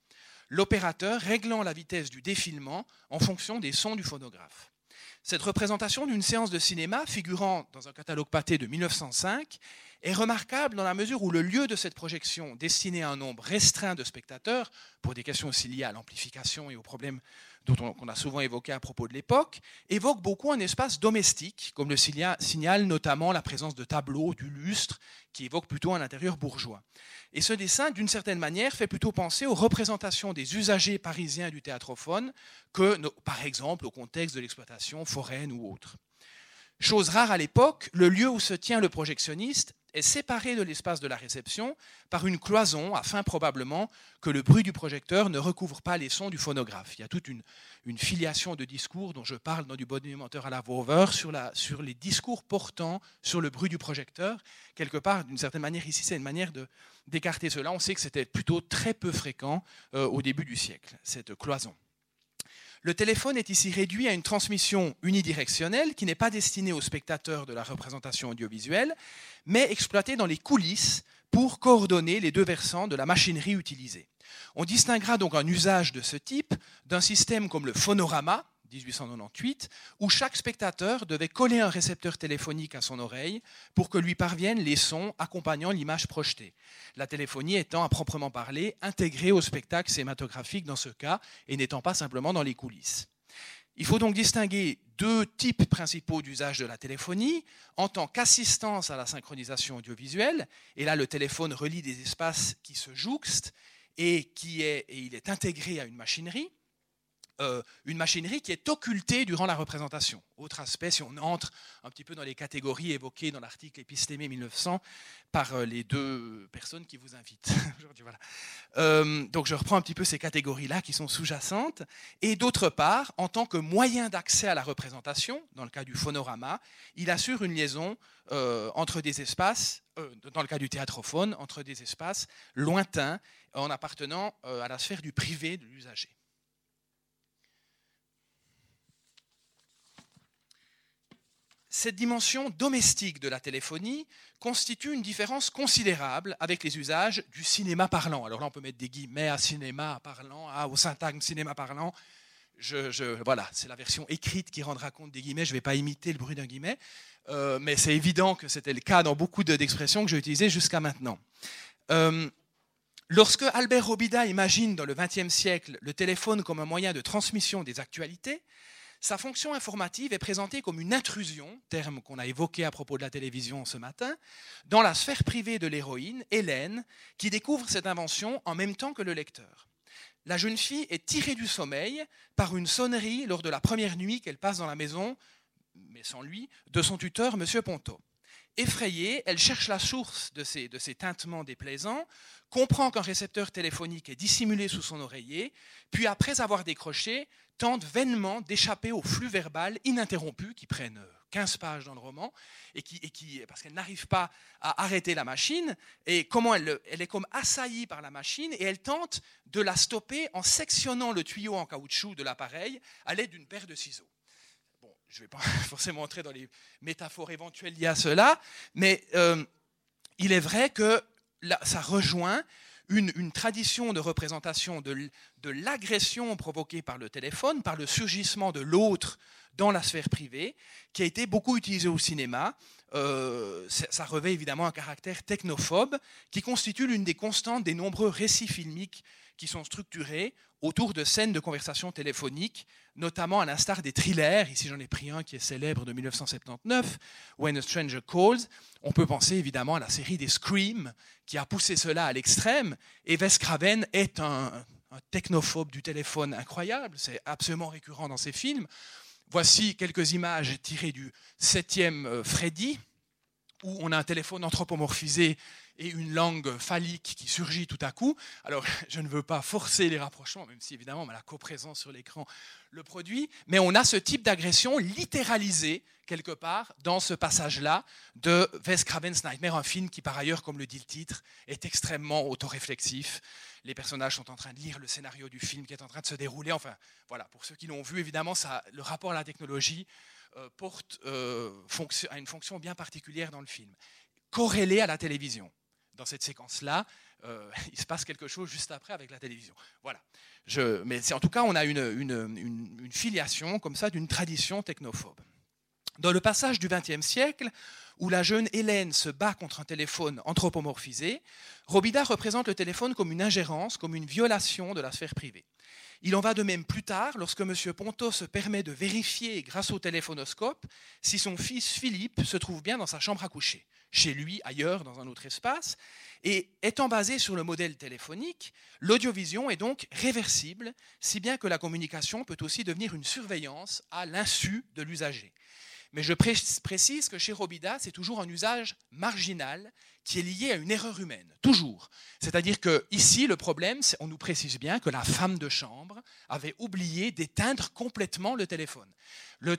l'opérateur réglant la vitesse du défilement en fonction des sons du phonographe. Cette représentation d'une séance de cinéma figurant dans un catalogue pâté de 1905 est remarquable dans la mesure où le lieu de cette projection, destiné à un nombre restreint de spectateurs, pour des questions aussi liées à l'amplification et aux problèmes dont on, a souvent évoqué à propos de l'époque, évoque beaucoup un espace domestique, comme le signale notamment la présence de tableaux, du lustre, qui évoque plutôt un intérieur bourgeois. Et ce dessin, d'une certaine manière, fait plutôt penser aux représentations des usagers parisiens du théâtrophone que, par exemple, au contexte de l'exploitation foraine ou autre. Chose rare à l'époque, le lieu où se tient le projectionniste est séparé de l'espace de la réception par une cloison afin probablement que le bruit du projecteur ne recouvre pas les sons du phonographe. Il y a toute une, filiation de discours dont je parle dans du moteur à la Vover sur, sur les discours portant sur le bruit du projecteur. Quelque part, d'une certaine manière, ici, c'est une manière d'écarter cela. On sait que c'était plutôt très peu fréquent euh, au début du siècle, cette cloison. Le téléphone est ici réduit à une transmission unidirectionnelle qui n'est pas destinée aux spectateurs de la représentation audiovisuelle, mais exploitée dans les coulisses pour coordonner les deux versants de la machinerie utilisée. On distinguera donc un usage de ce type d'un système comme le phonorama, 1898, où chaque spectateur devait coller un récepteur téléphonique à son oreille pour que lui parviennent les sons accompagnant l'image projetée. La téléphonie étant à proprement parler intégrée au spectacle cinématographique dans ce cas et n'étant pas simplement dans les coulisses. Il faut donc distinguer deux types principaux d'usage de la téléphonie en tant qu'assistance à la synchronisation audiovisuelle, et là le téléphone relie des espaces qui se jouxtent et, qui est, et il est intégré à une machinerie, euh, une machinerie qui est occultée durant la représentation. Autre aspect, si on entre un petit peu dans les catégories évoquées dans l'article Épistémé 1900 par euh, les deux personnes qui vous invitent. Euh, donc je reprends un petit peu ces catégories-là qui sont sous-jacentes. Et d'autre part, en tant que moyen d'accès à la représentation, dans le cas du phonorama, il assure une liaison entre des espaces, dans le cas du théâtrophone, entre des espaces lointains en appartenant à la sphère du privé de l'usager. Cette dimension domestique de la téléphonie constitue une différence considérable avec les usages du cinéma parlant. Alors là, on peut mettre des guillemets à cinéma parlant, au syntagme cinéma parlant. Je, voilà, c'est la version écrite qui rendra compte des guillemets. Je ne vais pas imiter le bruit d'un guillemet, euh, mais c'est évident que c'était le cas dans beaucoup d'expressions que j'ai utilisées jusqu'à maintenant. Euh, lorsque Albert Robida imagine dans le XXe siècle le téléphone comme un moyen de transmission des actualités, sa fonction informative est présentée comme une intrusion, terme qu'on a évoqué à propos de la télévision ce matin, dans la sphère privée de l'héroïne, Hélène, qui découvre cette invention en même temps que le lecteur. La jeune fille est tirée du sommeil par une sonnerie lors de la première nuit qu'elle passe dans la maison, mais sans lui, de son tuteur, M. Ponto. Effrayée, elle cherche la source de ces, de ces tintements déplaisants, comprend qu'un récepteur téléphonique est dissimulé sous son oreiller, puis après avoir décroché, tente vainement d'échapper au flux verbal ininterrompu qui prennent 15 pages dans le roman et qui, parce qu'elle n'arrive pas à arrêter la machine et comment elle, elle, est comme assaillie par la machine et elle tente de la stopper en sectionnant le tuyau en caoutchouc de l'appareil à l'aide d'une paire de ciseaux. Je ne vais pas forcément entrer dans les métaphores éventuelles liées à cela, mais euh, il est vrai que ça rejoint une, tradition de représentation de, l'agression provoquée par le téléphone, par le surgissement de l'autre dans la sphère privée, qui a été beaucoup utilisée au cinéma. Euh, ça revêt évidemment un caractère technophobe qui constitue l'une des constantes des nombreux récits filmiques qui sont structurés autour de scènes de conversation téléphonique, notamment à l'instar des thrillers. Ici, j'en ai pris un qui est célèbre de 1979, When a Stranger Calls. On peut penser évidemment à la série des Scream, qui a poussé cela à l'extrême. Et Wes Craven est un, un technophobe du téléphone incroyable. C'est absolument récurrent dans ses films. Voici quelques images tirées du septième euh, Freddy, où on a un téléphone anthropomorphisé et une langue phallique qui surgit tout à coup. Alors, je ne veux pas forcer les rapprochements, même si évidemment la coprésence sur l'écran le produit, mais on a ce type d'agression littéralisée quelque part dans ce passage-là de Wes Craven's Nightmare, un film qui par ailleurs, comme le dit le titre, est extrêmement autoréflexif. Les personnages sont en train de lire le scénario du film qui est en train de se dérouler. Enfin, voilà, pour ceux qui l'ont vu, évidemment, le rapport à la technologie euh, porte euh, à une fonction bien particulière dans le film, corrélée à la télévision dans cette séquence-là, euh, il se passe quelque chose juste après avec la télévision. Voilà. Mais en tout cas, on a une, une, filiation comme ça d'une tradition technophobe. Dans le passage du XXe siècle, où la jeune Hélène se bat contre un téléphone anthropomorphisé, Robida représente le téléphone comme une ingérence, comme une violation de la sphère privée. Il en va de même plus tard lorsque M. Ponto se permet de vérifier grâce au téléphonoscope si son fils Philippe se trouve bien dans sa chambre à coucher chez lui, ailleurs, dans un autre espace. Et étant basé sur le modèle téléphonique, l'audiovision est donc réversible, si bien que la communication peut aussi devenir une surveillance à l'insu de l'usager. Mais je précise que chez Robida, c'est toujours un usage marginal qui est lié à une erreur humaine, toujours. C'est-à-dire que ici, le problème, on nous précise bien que la femme de chambre avait oublié d'éteindre complètement le téléphone. Le,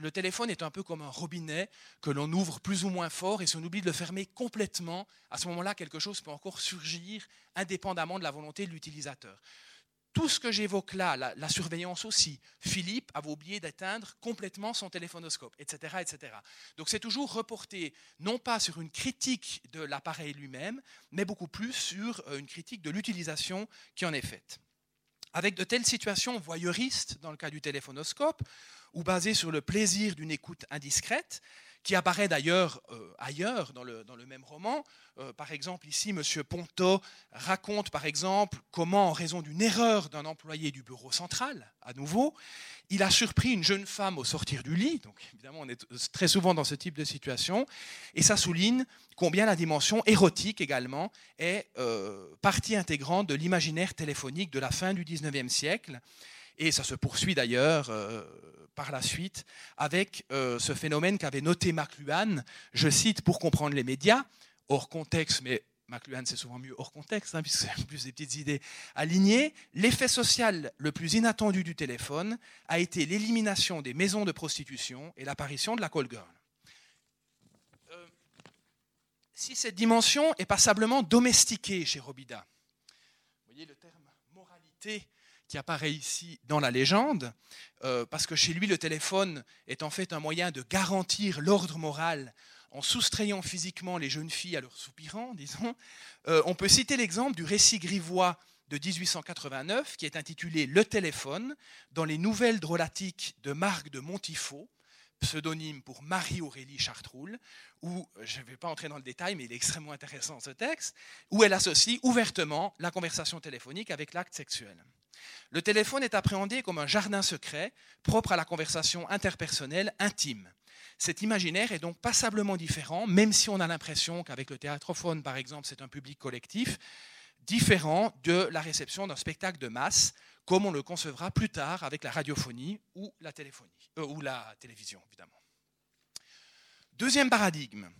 le, téléphone est un peu comme un robinet que l'on ouvre plus ou moins fort et si on oublie de le fermer complètement, à ce moment-là, quelque chose peut encore surgir indépendamment de la volonté de l'utilisateur tout ce que j'évoque là, la, surveillance aussi, Philippe avait oublié d'atteindre complètement son téléphonoscope, etc. etc. Donc c'est toujours reporté non pas sur une critique de l'appareil lui-même, mais beaucoup plus sur euh, une critique de l'utilisation qui en est faite. Avec de telles situations voyeuristes dans le cas du téléphonoscope, ou basées sur le plaisir d'une écoute indiscrète, qui apparaît d'ailleurs euh, ailleurs dans le, dans le, même roman. Euh, par exemple, ici, M. Ponto raconte, par exemple, comment, en raison d'une erreur d'un employé du bureau central, à nouveau, il a surpris une jeune femme au sortir du lit. Donc, évidemment, on est très souvent dans ce type de situation. Et ça souligne combien la dimension érotique également est euh, partie intégrante de l'imaginaire téléphonique de la fin du 19e siècle. Et ça se poursuit d'ailleurs par la suite avec euh, ce phénomène qu'avait noté McLuhan, je cite, pour comprendre les médias, hors contexte, mais McLuhan c'est souvent mieux hors contexte, hein, puisque c'est plus des petites idées alignées, l'effet social le plus inattendu du téléphone a été l'élimination des maisons de prostitution et l'apparition de la call girl. Euh, si cette dimension est passablement domestiquée chez Robida, vous voyez le terme moralité apparaît ici dans la légende, euh, parce que chez lui, le téléphone est en fait un moyen de garantir l'ordre moral en soustrayant physiquement les jeunes filles à leurs soupirants, disons. Euh, on peut citer l'exemple du récit grivois de 1889 qui est intitulé Le téléphone dans les nouvelles drôlatiques de Marc de Montifaux, pseudonyme pour Marie-Aurélie Chartroul, où, je ne vais pas entrer dans le détail, mais il est extrêmement intéressant ce texte, où elle associe ouvertement la conversation téléphonique avec l'acte sexuel. Le téléphone est appréhendé comme un jardin secret propre à la conversation interpersonnelle intime. Cet imaginaire est donc passablement différent, même si on a l'impression qu'avec le théâtrophone, par exemple, c'est un public collectif, différent de la réception d'un spectacle de masse, comme on le concevra plus tard avec la radiophonie ou la, téléphonie, euh, ou la télévision, évidemment. Deuxième paradigme,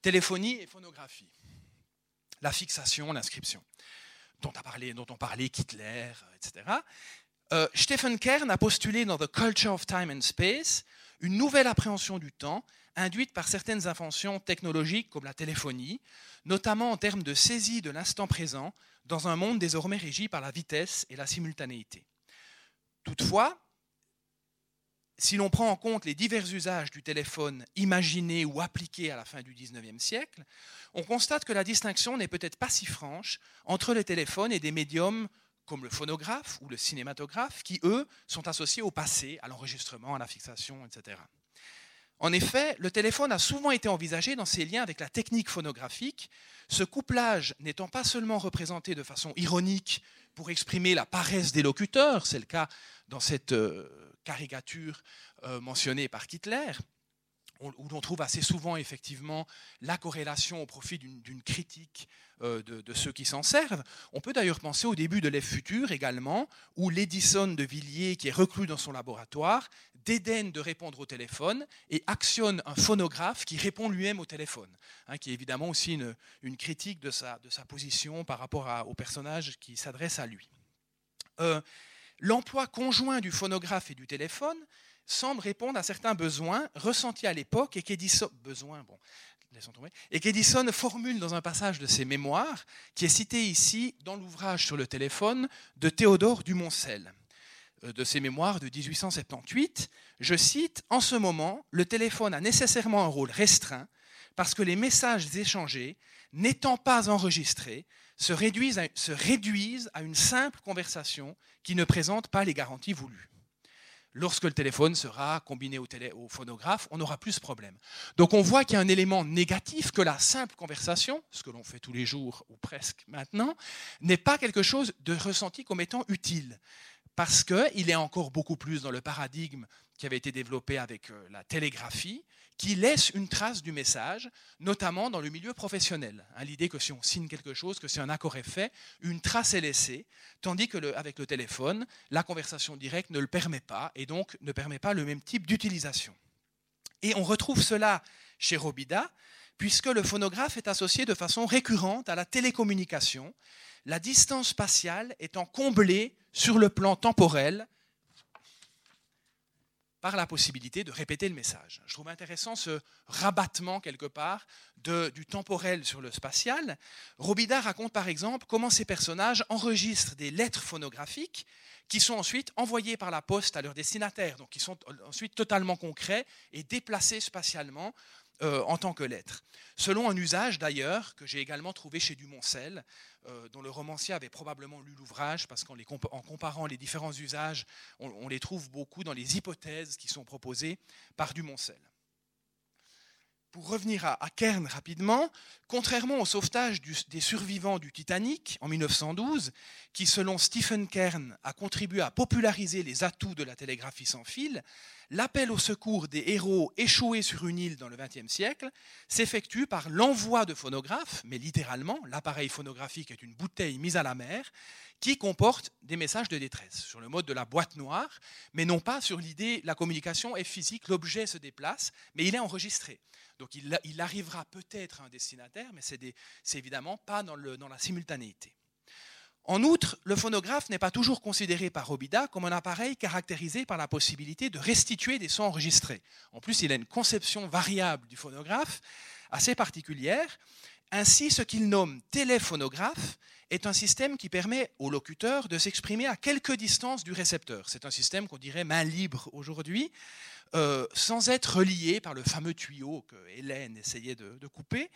téléphonie et phonographie. La fixation, l'inscription dont, a parlé, dont Hitler, etc. Euh, Stephen Kern a postulé dans The Culture of Time and Space une nouvelle appréhension du temps induite par certaines inventions technologiques comme la téléphonie, notamment en termes de saisie de l'instant présent dans un monde désormais régi par la vitesse et la simultanéité. Toutefois, si l'on prend en compte les divers usages du téléphone imaginés ou appliqués à la fin du XIXe siècle, on constate que la distinction n'est peut-être pas si franche entre les téléphones et des médiums comme le phonographe ou le cinématographe, qui, eux, sont associés au passé, à l'enregistrement, à la fixation, etc. En effet, le téléphone a souvent été envisagé dans ses liens avec la technique phonographique, ce couplage n'étant pas seulement représenté de façon ironique pour exprimer la paresse des locuteurs, c'est le cas dans cette euh, caricature euh, mentionnée par Hitler, où l'on trouve assez souvent effectivement la corrélation au profit d'une critique euh, de, ceux qui s'en servent. On peut d'ailleurs penser au début de l'Ef futur également, où l'Edison de Villiers, qui est reclus dans son laboratoire, dédaigne de répondre au téléphone et actionne un phonographe qui répond lui-même au téléphone, hein, qui est évidemment aussi une, critique de sa, de sa, position par rapport au personnage qui s'adresse à lui. Euh, l'emploi conjoint du phonographe et du téléphone semble répondre à certains besoins ressentis à l'époque et qu'Edison, formule dans un passage de ses mémoires, qui est cité ici dans l'ouvrage sur le téléphone de Théodore Dumoncel, euh, de ses mémoires de 1878. Je cite En ce moment, le téléphone a nécessairement un rôle restreint parce que les messages échangés, n'étant pas enregistrés, se réduisent, à, une simple conversation qui ne présente pas les garanties voulues lorsque le téléphone sera combiné au, phonographe, on n'aura plus ce problème. Donc on voit qu'il y a un élément négatif que la simple conversation, ce que l'on fait tous les jours ou presque maintenant, n'est pas quelque chose de ressenti comme étant utile. Parce qu'il est encore beaucoup plus dans le paradigme qui avait été développé avec euh, la télégraphie, qui laisse une trace du message, notamment dans le milieu professionnel. Hein, l'idée que si on signe quelque chose, que si un accord est fait, une trace est laissée, tandis que avec le téléphone, la conversation directe ne le permet pas et donc ne permet pas le même type d'utilisation. Et on retrouve cela chez Robida, puisque le phonographe est associé de façon récurrente à la télécommunication, la distance spatiale étant comblée sur le plan temporel par la possibilité de répéter le message. Je trouve intéressant ce rabattement quelque part du temporel sur le spatial. Robida raconte par exemple comment ces personnages enregistrent des lettres phonographiques qui sont ensuite envoyées par la poste à leur destinataire, donc qui sont ensuite totalement concrets et déplacés spatialement euh, en tant que lettres. Selon un usage d'ailleurs que j'ai également trouvé chez Dumoncel, euh, dont le romancier avait probablement lu l'ouvrage, parce qu'en comparant les différents usages, on, les trouve beaucoup dans les hypothèses qui sont proposées par Dumoncel. Pour revenir à, Kern rapidement, contrairement au sauvetage des survivants du Titanic en 1912, qui selon Stephen Kern a contribué à populariser les atouts de la télégraphie sans fil, l'appel au secours des héros échoués sur une île dans le XXe siècle s'effectue par l'envoi de phonographes, mais littéralement, l'appareil phonographique est une bouteille mise à la mer qui comporte des messages de détresse sur le mode de la boîte noire, mais non pas sur l'idée la communication est physique, l'objet se déplace, mais il est enregistré. Donc il, arrivera peut-être à un destinataire, mais c'est évidemment pas dans, la simultanéité. En outre, le phonographe n'est pas toujours considéré par Robida comme un appareil caractérisé par la possibilité de restituer des sons enregistrés. En plus, il a une conception variable du phonographe assez particulière. Ainsi, ce qu'il nomme téléphonographe est un système qui permet au locuteur de s'exprimer à quelque distance du récepteur. C'est un système qu'on dirait main libre aujourd'hui, euh, sans être relié par le fameux tuyau que Hélène essayait de, couper.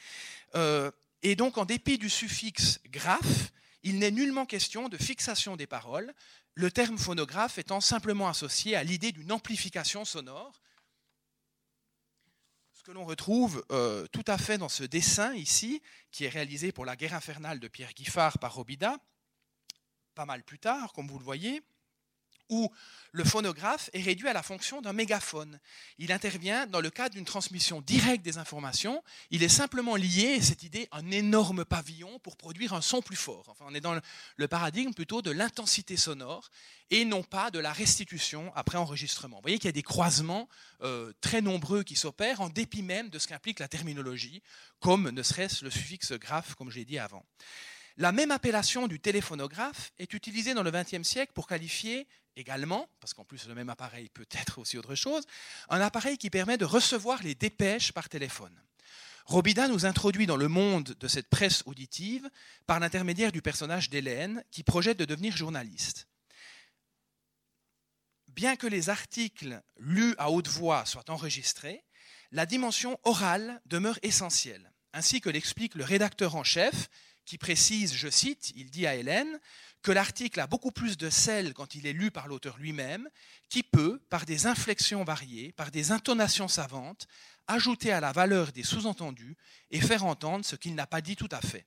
Euh, et donc, en dépit du suffixe graphe, il n'est nullement question de fixation des paroles, le terme phonographe étant simplement associé à l'idée d'une amplification sonore. Que l'on retrouve euh, tout à fait dans ce dessin ici, qui est réalisé pour la guerre infernale de Pierre Giffard par Robida, pas mal plus tard, comme vous le voyez où le phonographe est réduit à la fonction d'un mégaphone. Il intervient dans le cadre d'une transmission directe des informations. Il est simplement lié, cette idée, un énorme pavillon pour produire un son plus fort. Enfin, on est dans le paradigme plutôt de l'intensité sonore et non pas de la restitution après enregistrement. Vous voyez qu'il y a des croisements euh, très nombreux qui s'opèrent en dépit même de ce qu'implique la terminologie, comme ne serait-ce le suffixe graphe, comme je l'ai dit avant. La même appellation du téléphonographe est utilisée dans le XXe siècle pour qualifier également, parce qu'en plus le même appareil peut être aussi autre chose, un appareil qui permet de recevoir les dépêches par téléphone. Robida nous introduit dans le monde de cette presse auditive par l'intermédiaire du personnage d'Hélène qui projette de devenir journaliste. bien que les articles lus à haute voix soient enregistrés, la dimension orale demeure essentielle, ainsi que l'explique le rédacteur en chef, qui précise, je cite, il dit à Hélène, que l'article a beaucoup plus de sel quand il est lu par l'auteur lui-même, qui peut, par des inflexions variées, par des intonations savantes, ajouter à la valeur des sous-entendus et faire entendre ce qu'il n'a pas dit tout à fait.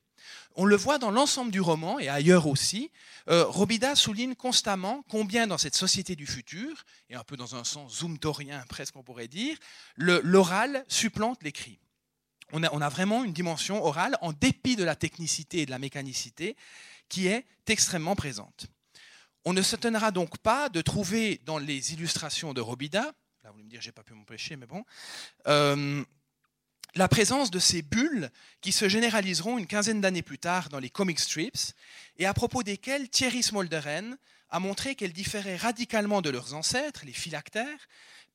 On le voit dans l'ensemble du roman et ailleurs aussi. Euh, Robida souligne constamment combien dans cette société du futur, et un peu dans un sens zoomtorien presque on pourrait dire, l'oral supplante l'écrit. On a, vraiment une dimension orale en dépit de la technicité et de la mécanicité qui est extrêmement présente. On ne s'étonnera donc pas de trouver dans les illustrations de Robida, là vous allez me dire j'ai pas pu m'empêcher, mais bon, euh, la présence de ces bulles qui se généraliseront une quinzaine d'années plus tard dans les comic strips et à propos desquelles Thierry Smolderen a montré qu'elles différaient radicalement de leurs ancêtres, les phylactères,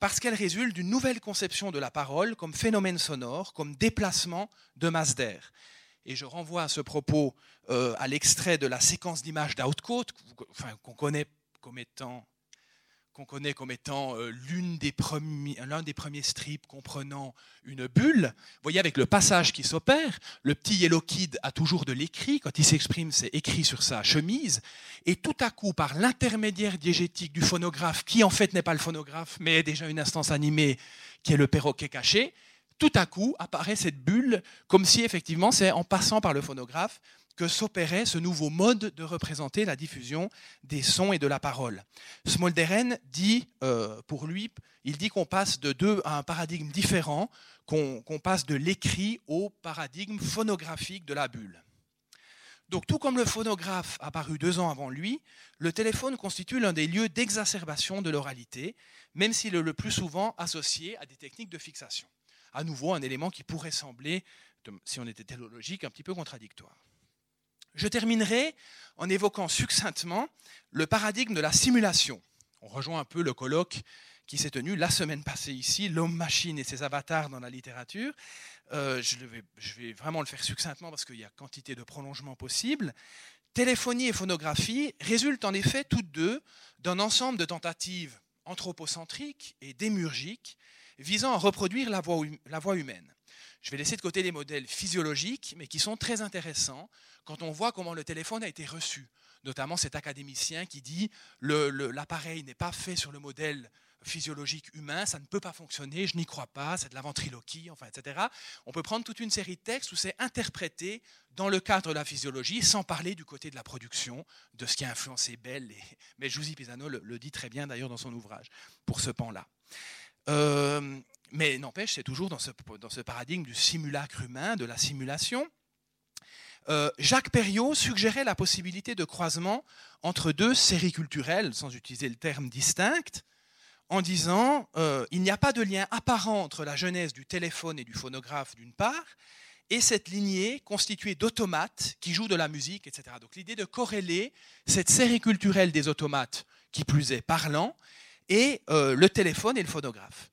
parce qu'elles résultent d'une nouvelle conception de la parole comme phénomène sonore, comme déplacement de masse d'air. Et je renvoie à ce propos euh, à l'extrait de la séquence d'images d'Outcoat, qu'on connaît comme étant qu'on connaît comme étant euh, l'un des, premiers, des premiers strips comprenant une bulle. Vous voyez, avec le passage qui s'opère, le petit Yellow Kid a toujours de l'écrit. Quand il s'exprime, c'est écrit sur sa chemise. Et tout à coup, par l'intermédiaire diégétique du phonographe, qui en fait n'est pas le phonographe, mais est déjà une instance animée, qui est le perroquet caché, tout à coup apparaît cette bulle, comme si effectivement c'est en passant par le phonographe que s'opérait ce nouveau mode de représenter la diffusion des sons et de la parole. Smolderen dit, euh, pour lui, il dit qu'on passe de deux à un paradigme différent, qu'on passe de l'écrit au paradigme phonographique de la bulle. Donc tout comme le phonographe apparu deux ans avant lui, le téléphone constitue l'un des lieux d'exacerbation de l'oralité, même s'il est le plus souvent associé à des techniques de fixation à nouveau un élément qui pourrait sembler, si on était théologique, un petit peu contradictoire. Je terminerai en évoquant succinctement le paradigme de la simulation. On rejoint un peu le colloque qui s'est tenu la semaine passée ici, l'homme-machine et ses avatars dans la littérature. Euh, je, vais, vraiment le faire succinctement parce qu'il y a quantité de prolongements possibles. Téléphonie et phonographie résultent en effet toutes deux d'un ensemble de tentatives anthropocentriques et démurgiques visant à reproduire la voix humaine. Je vais laisser de côté les modèles physiologiques, mais qui sont très intéressants quand on voit comment le téléphone a été reçu. Notamment cet académicien qui dit l'appareil n'est pas fait sur le modèle physiologique humain, ça ne peut pas fonctionner, je n'y crois pas, c'est de la ventriloquie, enfin, etc. On peut prendre toute une série de textes où c'est interprété dans le cadre de la physiologie, sans parler du côté de la production, de ce qui a influencé Bell. Mais Giusy Pisano le, le dit très bien d'ailleurs dans son ouvrage, pour ce pan-là. Euh, mais n'empêche, c'est toujours dans ce, paradigme du simulacre humain, de la simulation. Euh, Jacques Perriot suggérait la possibilité de croisement entre deux séries culturelles, sans utiliser le terme distinct, en disant euh, il n'y a pas de lien apparent entre la genèse du téléphone et du phonographe d'une part, et cette lignée constituée d'automates qui jouent de la musique, etc. Donc l'idée de corréler cette série culturelle des automates, qui plus est parlant, et euh, le téléphone et le phonographe.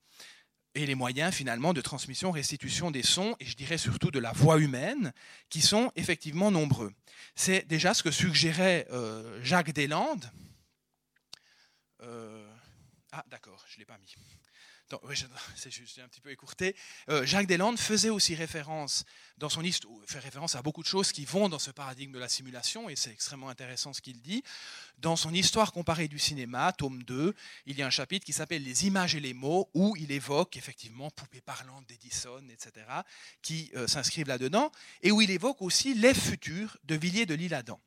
Et les moyens finalement de transmission, restitution des sons, et je dirais surtout de la voix humaine, qui sont effectivement nombreux. C'est déjà ce que suggérait euh, Jacques Deslandes. Euh, ah d'accord, je ne l'ai pas mis oui, c'est un petit peu écourté. Euh, Jacques Deslandes faisait aussi référence dans son histoire, fait référence à beaucoup de choses qui vont dans ce paradigme de la simulation, et c'est extrêmement intéressant ce qu'il dit. Dans son histoire comparée du cinéma, tome 2, il y a un chapitre qui s'appelle Les images et les mots, où il évoque effectivement Poupée parlante d'Edison, etc., qui euh, s'inscrivent là-dedans, et où il évoque aussi les futurs de Villiers de l'Isle-Adam.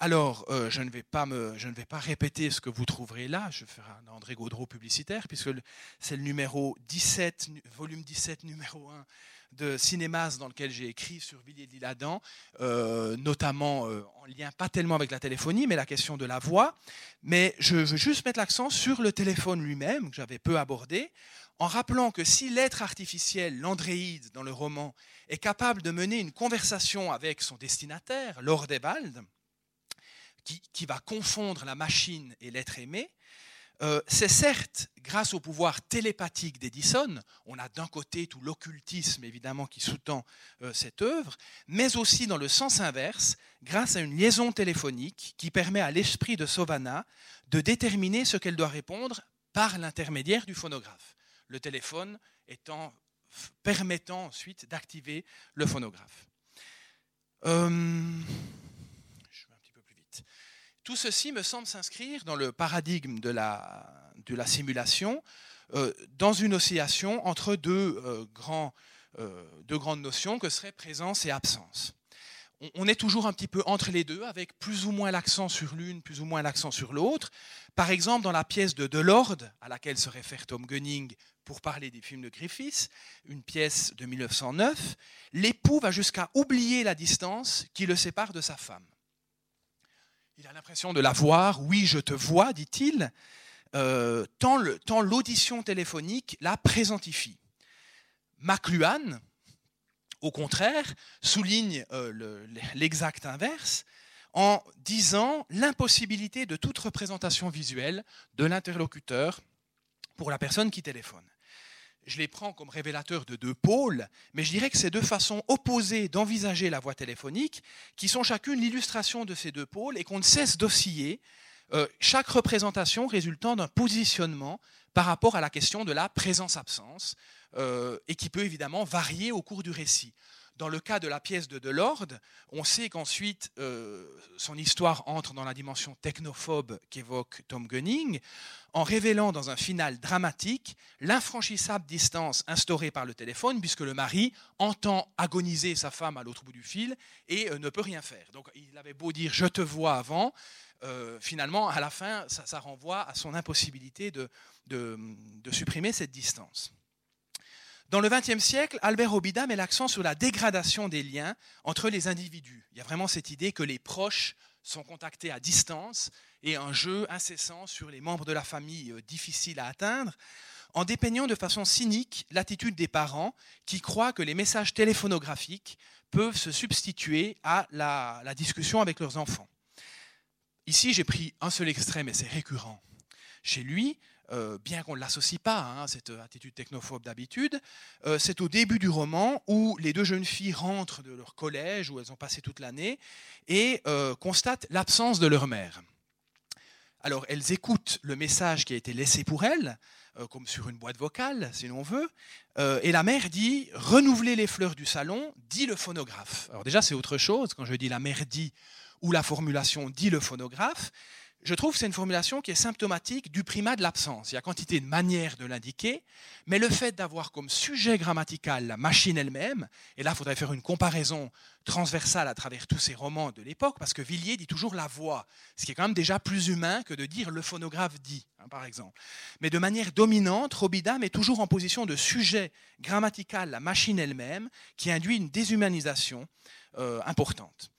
Alors, euh, je, ne vais pas me, je ne vais pas répéter ce que vous trouverez là, je ferai un André Gaudreau publicitaire, puisque c'est le numéro 17, volume 17, numéro 1 de Cinémas dans lequel j'ai écrit sur Villiers de l'Isle-Adam, notamment euh, en lien pas tellement avec la téléphonie, mais la question de la voix. Mais je veux juste mettre l'accent sur le téléphone lui-même, que j'avais peu abordé, en rappelant que si l'être artificiel, l'andréide dans le roman, est capable de mener une conversation avec son destinataire, Lord Ebald, qui, va confondre la machine et l'être aimé, euh, c'est certes grâce au pouvoir télépathique d'Edison, on a d'un côté tout l'occultisme évidemment qui sous-tend euh, cette œuvre, mais aussi dans le sens inverse, grâce à une liaison téléphonique qui permet à l'esprit de Sovana de déterminer ce qu'elle doit répondre par l'intermédiaire du phonographe. Le téléphone étant, permettant ensuite d'activer le phonographe. Euh, je vais un petit peu plus vite. Tout ceci me semble s'inscrire dans le paradigme de la, simulation, euh, dans une oscillation entre deux, euh, grands, deux grandes notions que seraient présence et absence on est toujours un petit peu entre les deux, avec plus ou moins l'accent sur l'une, plus ou moins l'accent sur l'autre. Par exemple, dans la pièce de Delord, à laquelle se réfère Tom Gunning pour parler des films de Griffiths, une pièce de 1909, l'époux va jusqu'à oublier la distance qui le sépare de sa femme. Il a l'impression de la voir, oui, je te vois, dit-il, euh, tant l'audition téléphonique la présentifie. McLuhan, au contraire, souligne euh, l'exact inverse en disant l'impossibilité de toute représentation visuelle de l'interlocuteur pour la personne qui téléphone. Je les prends comme révélateurs de deux pôles, mais je dirais que c'est deux façons opposées d'envisager la voix téléphonique qui sont chacune l'illustration de ces deux pôles et qu'on ne cesse d'osciller, euh, chaque représentation résultant d'un positionnement par rapport à la question de la présence-absence, euh, et qui peut évidemment varier au cours du récit. Dans le cas de la pièce de Delord, on sait qu'ensuite euh, son histoire entre dans la dimension technophobe qu'évoque Tom Gunning, en révélant dans un final dramatique l'infranchissable distance instaurée par le téléphone, puisque le mari entend agoniser sa femme à l'autre bout du fil et euh, ne peut rien faire. Donc il avait beau dire je te vois avant, finalement, à la fin, ça, renvoie à son impossibilité de supprimer cette distance. Dans le XXe siècle, Albert Obida met l'accent sur la dégradation des liens entre les individus. Il y a vraiment cette idée que les proches sont contactés à distance et un jeu incessant sur les membres de la famille euh, difficiles à atteindre, en dépeignant de façon cynique l'attitude des parents qui croient que les messages téléphonographiques peuvent se substituer à la, la discussion avec leurs enfants. Ici, j'ai pris un seul extrême et c'est récurrent. Chez lui, euh, bien qu'on ne l'associe pas à hein, cette attitude technophobe d'habitude, euh, c'est au début du roman où les deux jeunes filles rentrent de leur collège, où elles ont passé toute l'année, et euh, constatent l'absence de leur mère. Alors elles écoutent le message qui a été laissé pour elles, comme sur une boîte vocale, si l'on veut, et la mère dit Renouveler les fleurs du salon, dit le phonographe. Alors déjà, c'est autre chose quand je dis la mère dit ou la formulation dit le phonographe je trouve que c'est une formulation qui est symptomatique du primat de l'absence. Il y a quantité de manières de l'indiquer, mais le fait d'avoir comme sujet grammatical la machine elle-même, et là il faudrait faire une comparaison transversale à travers tous ces romans de l'époque, parce que Villiers dit toujours la voix, ce qui est quand même déjà plus humain que de dire le phonographe dit, hein, par exemple. Mais de manière dominante, Robida met toujours en position de sujet grammatical la machine elle-même, qui induit une déshumanisation euh, importante.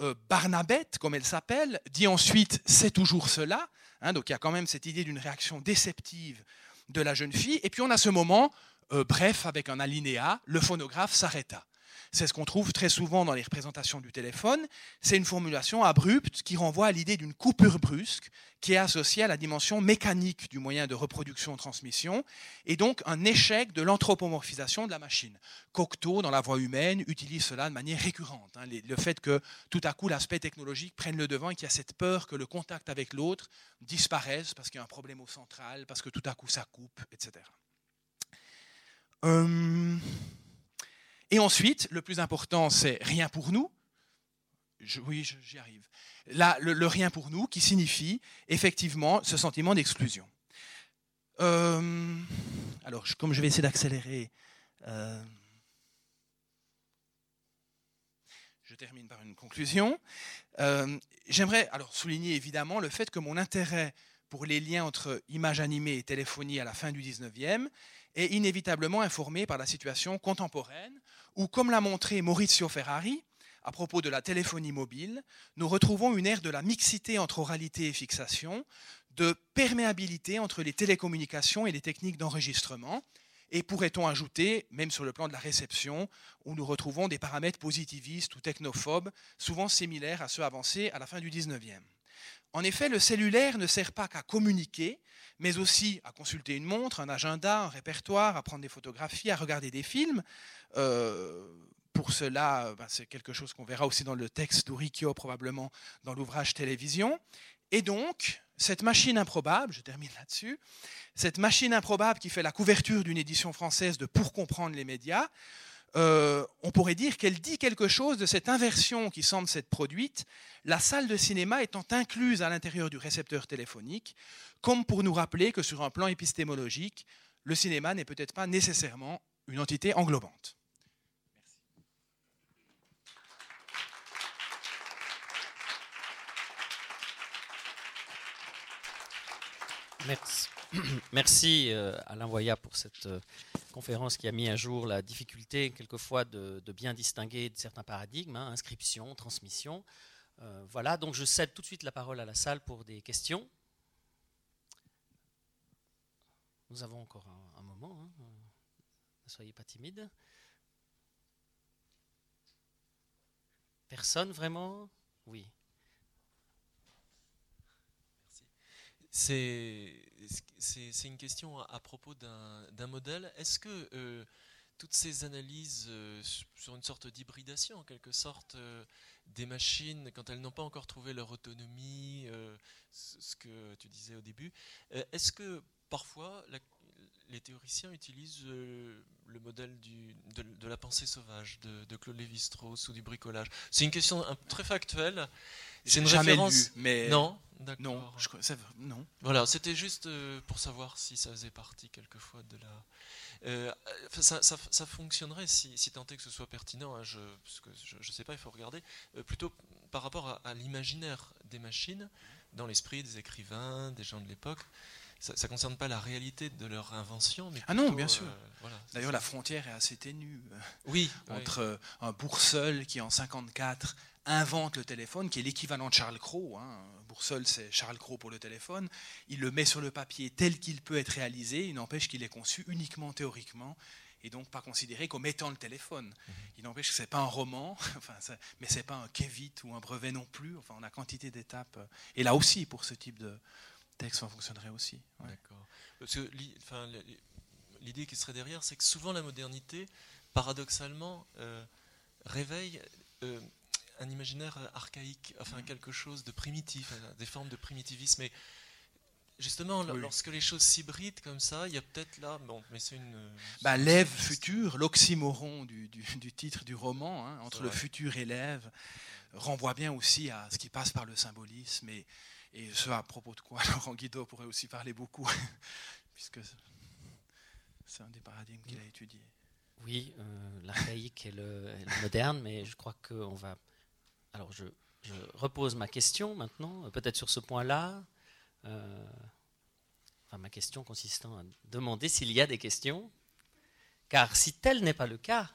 Euh, Barnabette, comme elle s'appelle, dit ensuite c'est toujours cela. Hein, donc il y a quand même cette idée d'une réaction déceptive de la jeune fille. Et puis on a ce moment, euh, bref, avec un alinéa, le phonographe s'arrêta. C'est ce qu'on trouve très souvent dans les représentations du téléphone. C'est une formulation abrupte qui renvoie à l'idée d'une coupure brusque qui est associée à la dimension mécanique du moyen de reproduction-transmission et donc un échec de l'anthropomorphisation de la machine. Cocteau, dans la voix humaine, utilise cela de manière récurrente. Hein. le fait que tout à coup l'aspect technologique prenne le devant et qu'il y a cette peur que le contact avec l'autre disparaisse parce qu'il y a un problème au central, parce que tout à coup ça coupe, etc. Et ensuite, le plus important, c'est rien pour nous. oui, j'y arrive. Là, le, rien pour nous qui signifie effectivement ce sentiment d'exclusion. Euh, alors, comme je vais essayer d'accélérer, euh, je termine par une conclusion. Euh, j'aimerais alors souligner évidemment le fait que mon intérêt pour les liens entre images animées et téléphonie à la fin du 19e est inévitablement informé par la situation contemporaine où, comme l'a montré Maurizio Ferrari, à propos de la téléphonie mobile, nous retrouvons une ère de la mixité entre oralité et fixation, de perméabilité entre les télécommunications et les techniques d'enregistrement, et pourrait-on ajouter, même sur le plan de la réception, où nous retrouvons des paramètres positivistes ou technophobes, souvent similaires à ceux avancés à la fin du 19e. En effet, le cellulaire ne sert pas qu'à communiquer, mais aussi à consulter une montre, un agenda, un répertoire, à prendre des photographies, à regarder des films. Euh, pour cela, ben, c'est quelque chose qu'on verra aussi dans le texte d'Urikyo, probablement dans l'ouvrage Télévision. Et donc, cette machine improbable, je termine là-dessus, cette machine improbable qui fait la couverture d'une édition française de Pour comprendre les médias, euh, on pourrait dire qu'elle dit quelque chose de cette inversion qui semble s'être produite, la salle de cinéma étant incluse à l'intérieur du récepteur téléphonique, comme pour nous rappeler que sur un plan épistémologique, le cinéma n'est peut-être pas nécessairement une entité englobante. Merci. Merci euh, Alain Voya pour cette euh, conférence qui a mis à jour la difficulté quelquefois de, bien distinguer certains paradigmes, hein, inscription, transmission. Euh, voilà, donc je cède tout de suite la parole à la salle pour des questions. Nous avons encore un, moment, hein, ne soyez pas timide. Personne vraiment? Oui. C'est une question à, propos d'un modèle. Est-ce que euh, toutes ces analyses euh, sur une sorte d'hybridation, en quelque sorte, euh, des machines, quand elles n'ont pas encore trouvé leur autonomie, ce que tu disais au début, est-ce que parfois les théoriciens utilisent le modèle de, la pensée sauvage de, Claude Lévi-Strauss ou du bricolage C'est une question très factuelle. C'est une jamais référence. mais non, non, je, non. Voilà, c'était juste euh, pour savoir si ça faisait partie quelquefois de la. Euh, ça, fonctionnerait si, si tant est que ce soit pertinent. Hein, je, ne sais pas, il faut regarder. Euh, plutôt par rapport à, l'imaginaire des machines, dans l'esprit des écrivains, des gens de l'époque. Ça ne concerne pas la réalité de leur invention. Mais ah non, bien sûr. D'ailleurs, la frontière est assez ténue. Oui. entre un Bourseul qui, en 54, invente le téléphone, qui est l'équivalent de Charles Cros. Hein. Boursol, c'est Charles Cros pour le téléphone. Il le met sur le papier tel qu'il peut être réalisé. Il n'empêche qu'il est conçu uniquement théoriquement et donc pas considéré comme étant le téléphone. Mhm. Il n'empêche que ce n'est pas un roman, enfin, mais ce n'est pas un Kevit ou un brevet non plus. Enfin, on a quantité d'étapes. Et là aussi, pour ce type de texte, fonctionnerait aussi. D'accord. Parce que l'idée qui serait derrière, c'est que souvent la modernité, paradoxalement, euh, réveille euh, un imaginaire archaïque, enfin quelque chose de primitif, euh, des formes de primitivisme. Et justement, lorsque les choses s'hybrident comme ça, il y a peut-être là, bon, mais c'est une. Bah, l'Ève futur, l'oxymoron du, du, titre du roman, hein, entre le futur et l'Ève, renvoie bien aussi à ce qui passe par le symbolisme et, et ce à propos de quoi Laurent Guido pourrait aussi parler beaucoup, puisque c'est un des paradigmes qu'il a étudié. Oui, euh, l'archaïque et le, moderne, mais je crois qu'on va alors je, repose ma question maintenant, euh, peut-être sur ce point-là. Euh, enfin, ma question consistant à demander s'il y a des questions, car si tel n'est pas le cas,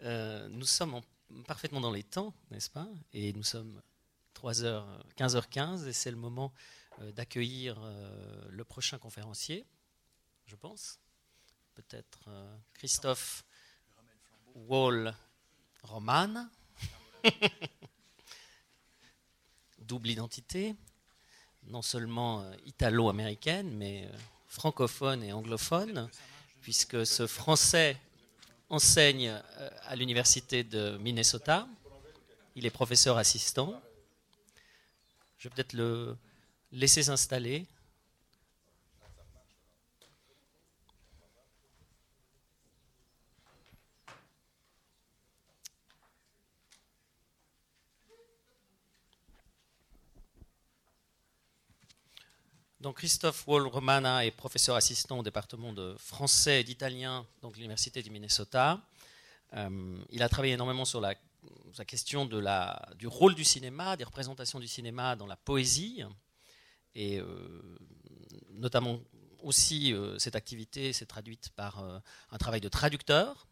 nous sommes parfaitement dans les temps, n'est-ce pas? Et nous sommes 3h, 15h15, et c'est le moment d'accueillir le prochain conférencier, je pense. Peut-être Christophe Wall Roman. Double identité, non seulement euh, italo-américaine, mais euh, francophone et anglophone, puisque ce français enseigne euh, à l'université de Minnesota. Il est professeur assistant. Je vais peut-être le laisser s'installer. Donc Christophe Wall-Romana est professeur assistant au département de français et d'italien de l'Université du Minnesota. Euh, il a travaillé énormément sur la, question de la, du rôle du cinéma, des représentations du cinéma dans la poésie, et euh, notamment aussi euh, cette activité s'est traduite par un travail de traducteur. euh,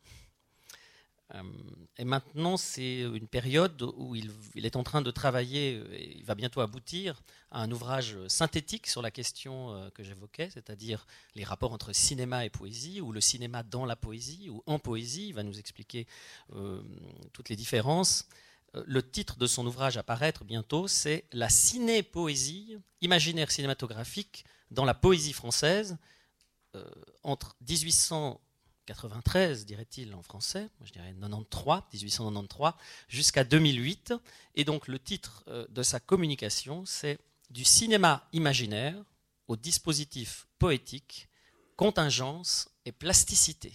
et maintenant, c'est une période où il, est en train de travailler, et il va bientôt aboutir à un ouvrage synthétique sur la question euh, que j'évoquais, c'est-à-dire les rapports entre cinéma et poésie, ou le cinéma dans la poésie, ou en poésie. Il va nous expliquer euh, toutes les différences. Le titre de son ouvrage à paraître bientôt, c'est La ciné-poésie, imaginaire cinématographique dans la poésie française, entre 1800 93, dirait-il en français, je dirais 93, 1893, jusqu'à 2008. Et donc le titre euh, de sa communication, c'est du cinéma imaginaire au dispositif poétique, contingence et plasticité.